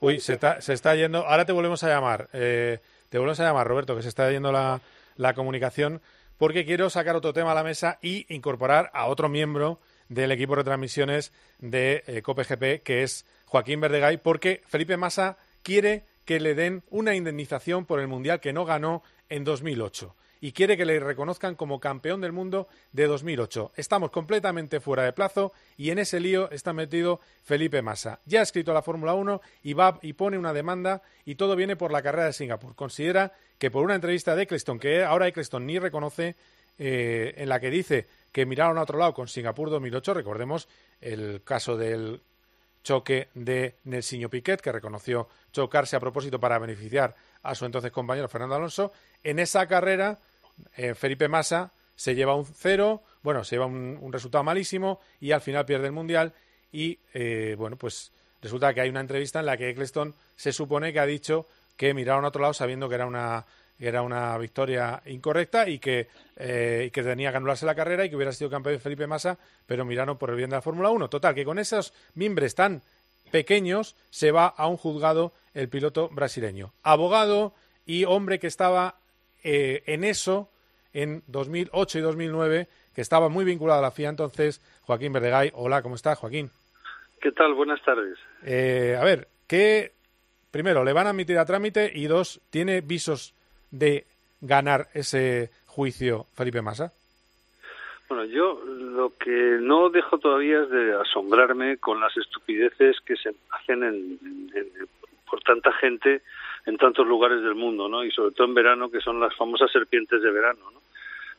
Uy, se está, se está yendo. Ahora te volvemos a llamar. eh, te volvemos a llamar, Roberto, que se está yendo la, la comunicación, porque quiero sacar otro tema a la mesa y incorporar a otro miembro del equipo de retransmisiones de eh, COPE-GP, que es Joaquín Verdegay, porque Felipe Massa quiere que le den una indemnización por el Mundial que no ganó en 2008 y quiere que le reconozcan como campeón del mundo de 2008. Estamos completamente fuera de plazo y en ese lío está metido Felipe Massa. Ya ha escrito la Fórmula 1 y va y pone una demanda y todo viene por la carrera de Singapur. Considera que por una entrevista de Eccleston, que ahora Eccleston ni reconoce, eh, en la que dice que miraron a otro lado con Singapur 2008, recordemos el caso del choque de Nelsinho Piquet, que reconoció chocarse a propósito para beneficiar a su entonces compañero Fernando Alonso. En esa carrera, eh, Felipe Massa se lleva un cero, bueno, se lleva un, resultado malísimo y al final pierde el Mundial y, eh, bueno, pues resulta que hay una entrevista en la que Eccleston se supone que ha dicho que miraron a otro lado sabiendo que era una era una victoria incorrecta y que, eh, y que tenía que anularse la carrera y que hubiera sido campeón Felipe Massa, pero miraron por el bien de la Fórmula 1. Total, que con esos mimbres tan pequeños se va a un juzgado el piloto brasileño. Abogado y hombre que estaba eh, en eso en 2008 y 2009, que estaba muy vinculado a la FIA entonces, Joaquín Verdegay. Hola, ¿cómo está, Joaquín? ¿Qué tal? Buenas tardes. Eh, a ver, ¿qué, primero, le van a admitir a trámite y dos, ¿tiene visos de ganar ese juicio Felipe Massa? Bueno, yo lo que no dejo todavía es de asombrarme con las estupideces que se hacen por tanta gente en tantos lugares del mundo, ¿no? Y sobre todo en verano, que son las famosas serpientes de verano, ¿no?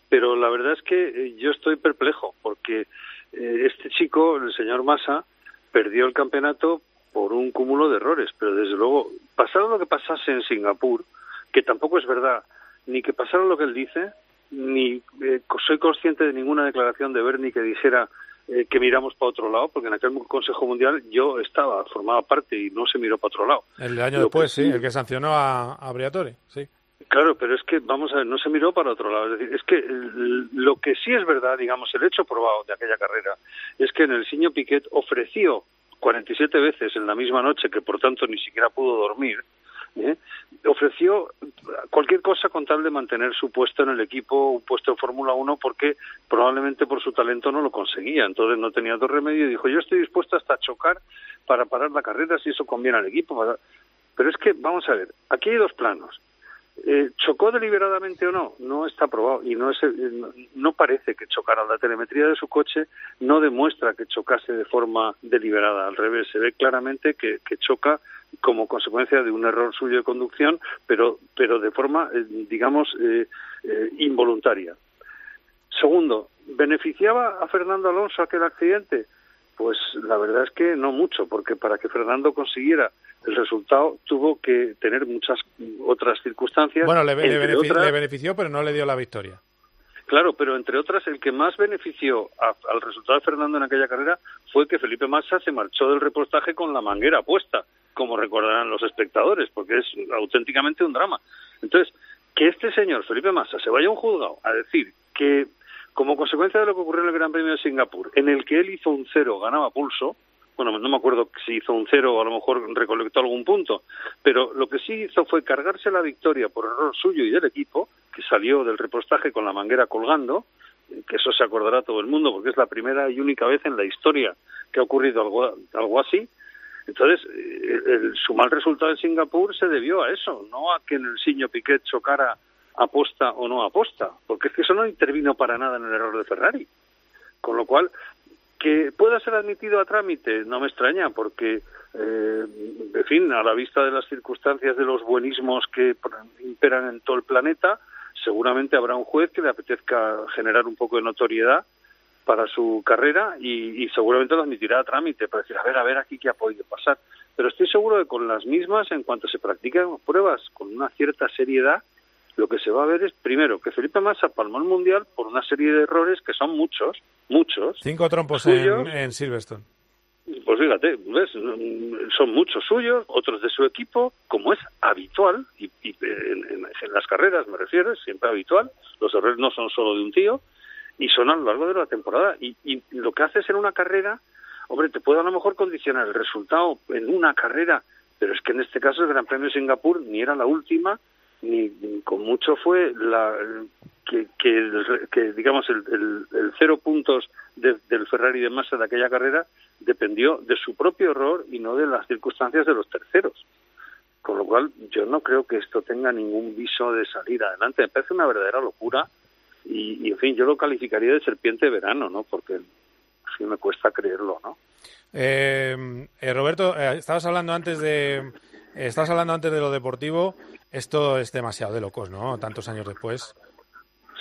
Pero la verdad es que eh, yo estoy perplejo, porque eh, este chico, el señor Massa, perdió el campeonato por un cúmulo de errores, pero desde luego, pasado lo que pasase en Singapur, que tampoco es verdad, ni que pasara lo que él dice, ni eh, soy consciente de ninguna declaración de Bernie que dijera eh, que miramos para otro lado, porque en aquel Consejo Mundial yo estaba, formaba parte y no se miró para otro lado. El año después, sí, el que sancionó a, a Briatore, sí. Claro, pero es que, vamos a ver, no se miró para otro lado. Es decir, es que lo que sí es verdad, digamos, el hecho probado de aquella carrera, es que en el Siño Piquet ofreció 47 veces en la misma noche, que por tanto ni siquiera pudo dormir, ¿eh? ofreció cualquier cosa con tal de mantener su puesto en el equipo, un puesto en Fórmula 1, porque probablemente por su talento no lo conseguía. Entonces no tenía otro remedio y dijo, yo estoy dispuesto hasta chocar para parar la carrera si eso conviene al equipo. Pero es que, vamos a ver, aquí hay dos planos. Eh, ¿Chocó deliberadamente o no? No está probado y no, es, no parece que chocara. La telemetría de su coche no demuestra que chocase de forma deliberada. Al revés, se ve claramente que, choca como consecuencia de un error suyo de conducción, pero, pero de forma, eh, digamos, eh, eh, involuntaria. Segundo, ¿beneficiaba a Fernando Alonso aquel accidente? Pues la verdad es que no mucho, porque para que Fernando consiguiera el resultado tuvo que tener muchas otras circunstancias. Bueno, le, le benefició, pero no le dio la victoria. Claro, pero entre otras, el que más benefició al resultado de Fernando en aquella carrera fue que Felipe Massa se marchó del repostaje con la manguera puesta, como recordarán los espectadores, porque es auténticamente un drama. Entonces, que este señor, Felipe Massa, se vaya a un juzgado a decir que, como consecuencia de lo que ocurrió en el Gran Premio de Singapur, en el que él hizo un cero, ganaba pulso, bueno, no me acuerdo si hizo un cero o a lo mejor recolectó algún punto, pero lo que sí hizo fue cargarse la victoria por error suyo y del equipo, que salió del repostaje con la manguera colgando, que eso se acordará todo el mundo porque es la primera y única vez en la historia que ha ocurrido algo, algo así. Entonces, eh, el, su mal resultado en Singapur se debió a eso, no a que en el Siño Piquet chocara aposta o no aposta, porque es que eso no intervino para nada en el error de Ferrari. Con lo cual, que pueda ser admitido a trámite no me extraña, porque, eh, en fin, a la vista de las circunstancias de los buenismos que imperan en todo el planeta, seguramente habrá un juez que le apetezca generar un poco de notoriedad para su carrera y, y, seguramente lo admitirá a trámite para decir, a ver, a ver aquí qué ha podido pasar. Pero estoy seguro de que con las mismas, en cuanto se practican pruebas con una cierta seriedad, lo que se va a ver es, primero, que Felipe Massa palmó el Mundial por una serie de errores que son muchos, muchos. Cinco trompos en, Silverstone. Pues fíjate, son muchos suyos, otros de su equipo, como es habitual, y, en, las carreras me refiero, es siempre habitual, los errores no son solo de un tío, y son a lo largo de la temporada. Y, y lo que haces en una carrera, hombre, te puede a lo mejor condicionar el resultado en una carrera, pero es que en este caso el Gran Premio de Singapur ni era la última, ni, con mucho fue la que, que, digamos el, el, cero puntos del Ferrari de Massa de aquella carrera dependió de su propio error y no de las circunstancias de los terceros. Con lo cual, yo no creo que esto tenga ningún viso de salir adelante. Me parece una verdadera locura y, en fin, yo lo calificaría de serpiente de verano, ¿no? Porque sí me cuesta creerlo, ¿no? Eh, eh, Roberto, eh, estabas hablando antes de estabas hablando antes de lo deportivo. Esto es demasiado de locos, ¿no? Tantos años después.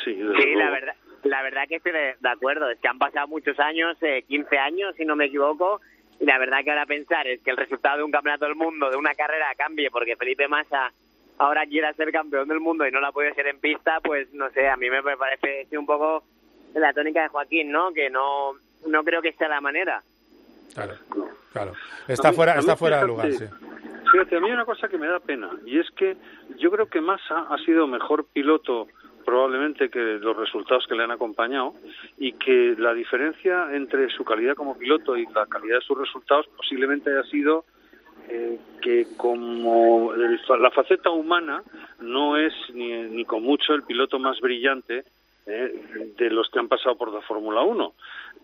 Sí, la verdad, la verdad que estoy de, acuerdo. Es que han pasado muchos años, eh, 15 años, si no me equivoco, y la verdad que ahora pensar es que el resultado de un campeonato del mundo, de una carrera, cambie porque Felipe Massa ahora quiera ser campeón del mundo y no la puede ser en pista, pues no sé, a mí me parece un poco la tónica de Joaquín, ¿no? Que no, no creo que sea la manera. Claro, claro. Está fuera, está fuera de lugar, sí. Fíjate, a mí hay una cosa que me da pena y es que yo creo que Massa ha sido mejor piloto probablemente que los resultados que le han acompañado y que la diferencia entre su calidad como piloto y la calidad de sus resultados posiblemente haya sido eh, que como el- la faceta humana no es ni, ni con mucho el piloto más brillante eh, de los que han pasado por la Fórmula 1.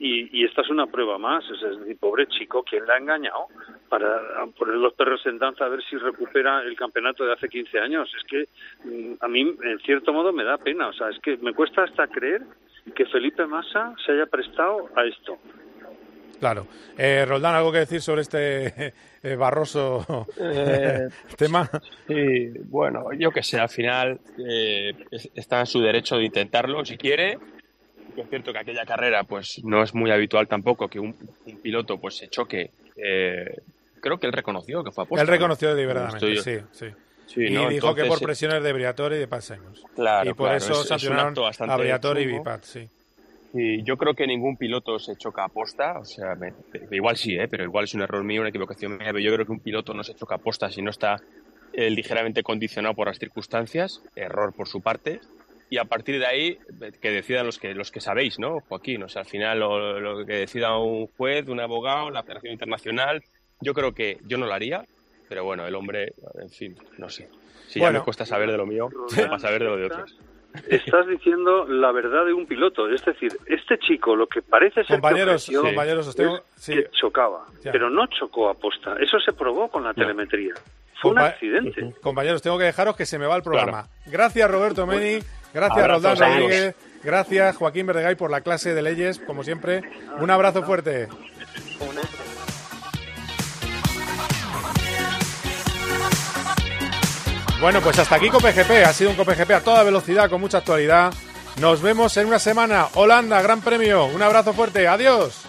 Y, y esta es una prueba más. Es decir, pobre chico, ¿quién le ha engañado? Para poner los perros en danza a ver si recupera el campeonato de hace 15 años. Es que mm, a mí, en cierto modo, me da pena. O sea, es que me cuesta hasta creer que Felipe Massa se haya prestado a esto. Claro. Eh, Roldán, ¿algo que decir sobre este eh, barroso Eh, tema? Sí, bueno, yo que sé, al final eh, es- está en su derecho de intentarlo si quiere. Es cierto que aquella carrera, pues no es muy habitual tampoco que un, un piloto pues se choque. Creo que él reconoció que fue aposta. Él reconoció ¿no? deliberadamente, sí, sí. Sí, y ¿no? dijo que por presiones de Briatore y de Pat Simons. Claro, y por claro, eso es- es sancionaron bastante a Briatore y. Bipat, sí. Y yo creo que ningún piloto se choca a posta, o sea, me- igual sí, ¿eh? pero igual es un error mío, una equivocación mía, pero yo creo que un piloto no se choca a posta si no está eh, ligeramente condicionado por las circunstancias, error por su parte, y a partir de ahí eh, que decidan los que los que sabéis, ¿no, Joaquín? O sea, al final lo, lo que decida un juez, un abogado, la Federación Internacional, yo creo que yo no lo haría, pero bueno, el hombre, en fin, no sé. Si ya me cuesta saber de lo mío, para saber de lo de otros. Estás diciendo la verdad de un piloto. Es decir, este chico lo que parece ser Compañeros, que ofreció compañeros, os tengo- sí. que chocaba, Ya. pero no chocó a posta. Eso se probó con la telemetría. Fue un accidente. Compañeros, tengo que dejaros que se me va el programa. Gracias, Roberto Meni. Gracias, Roldán. Rodríguez. Gracias, Joaquín Verdegay, por la clase de leyes, como siempre. Un abrazo fuerte. Bueno, pues hasta aquí COPGP. Ha sido un COPGP a toda velocidad, con mucha actualidad. Nos vemos en una semana. Holanda, Gran Premio. Un abrazo fuerte. Adiós.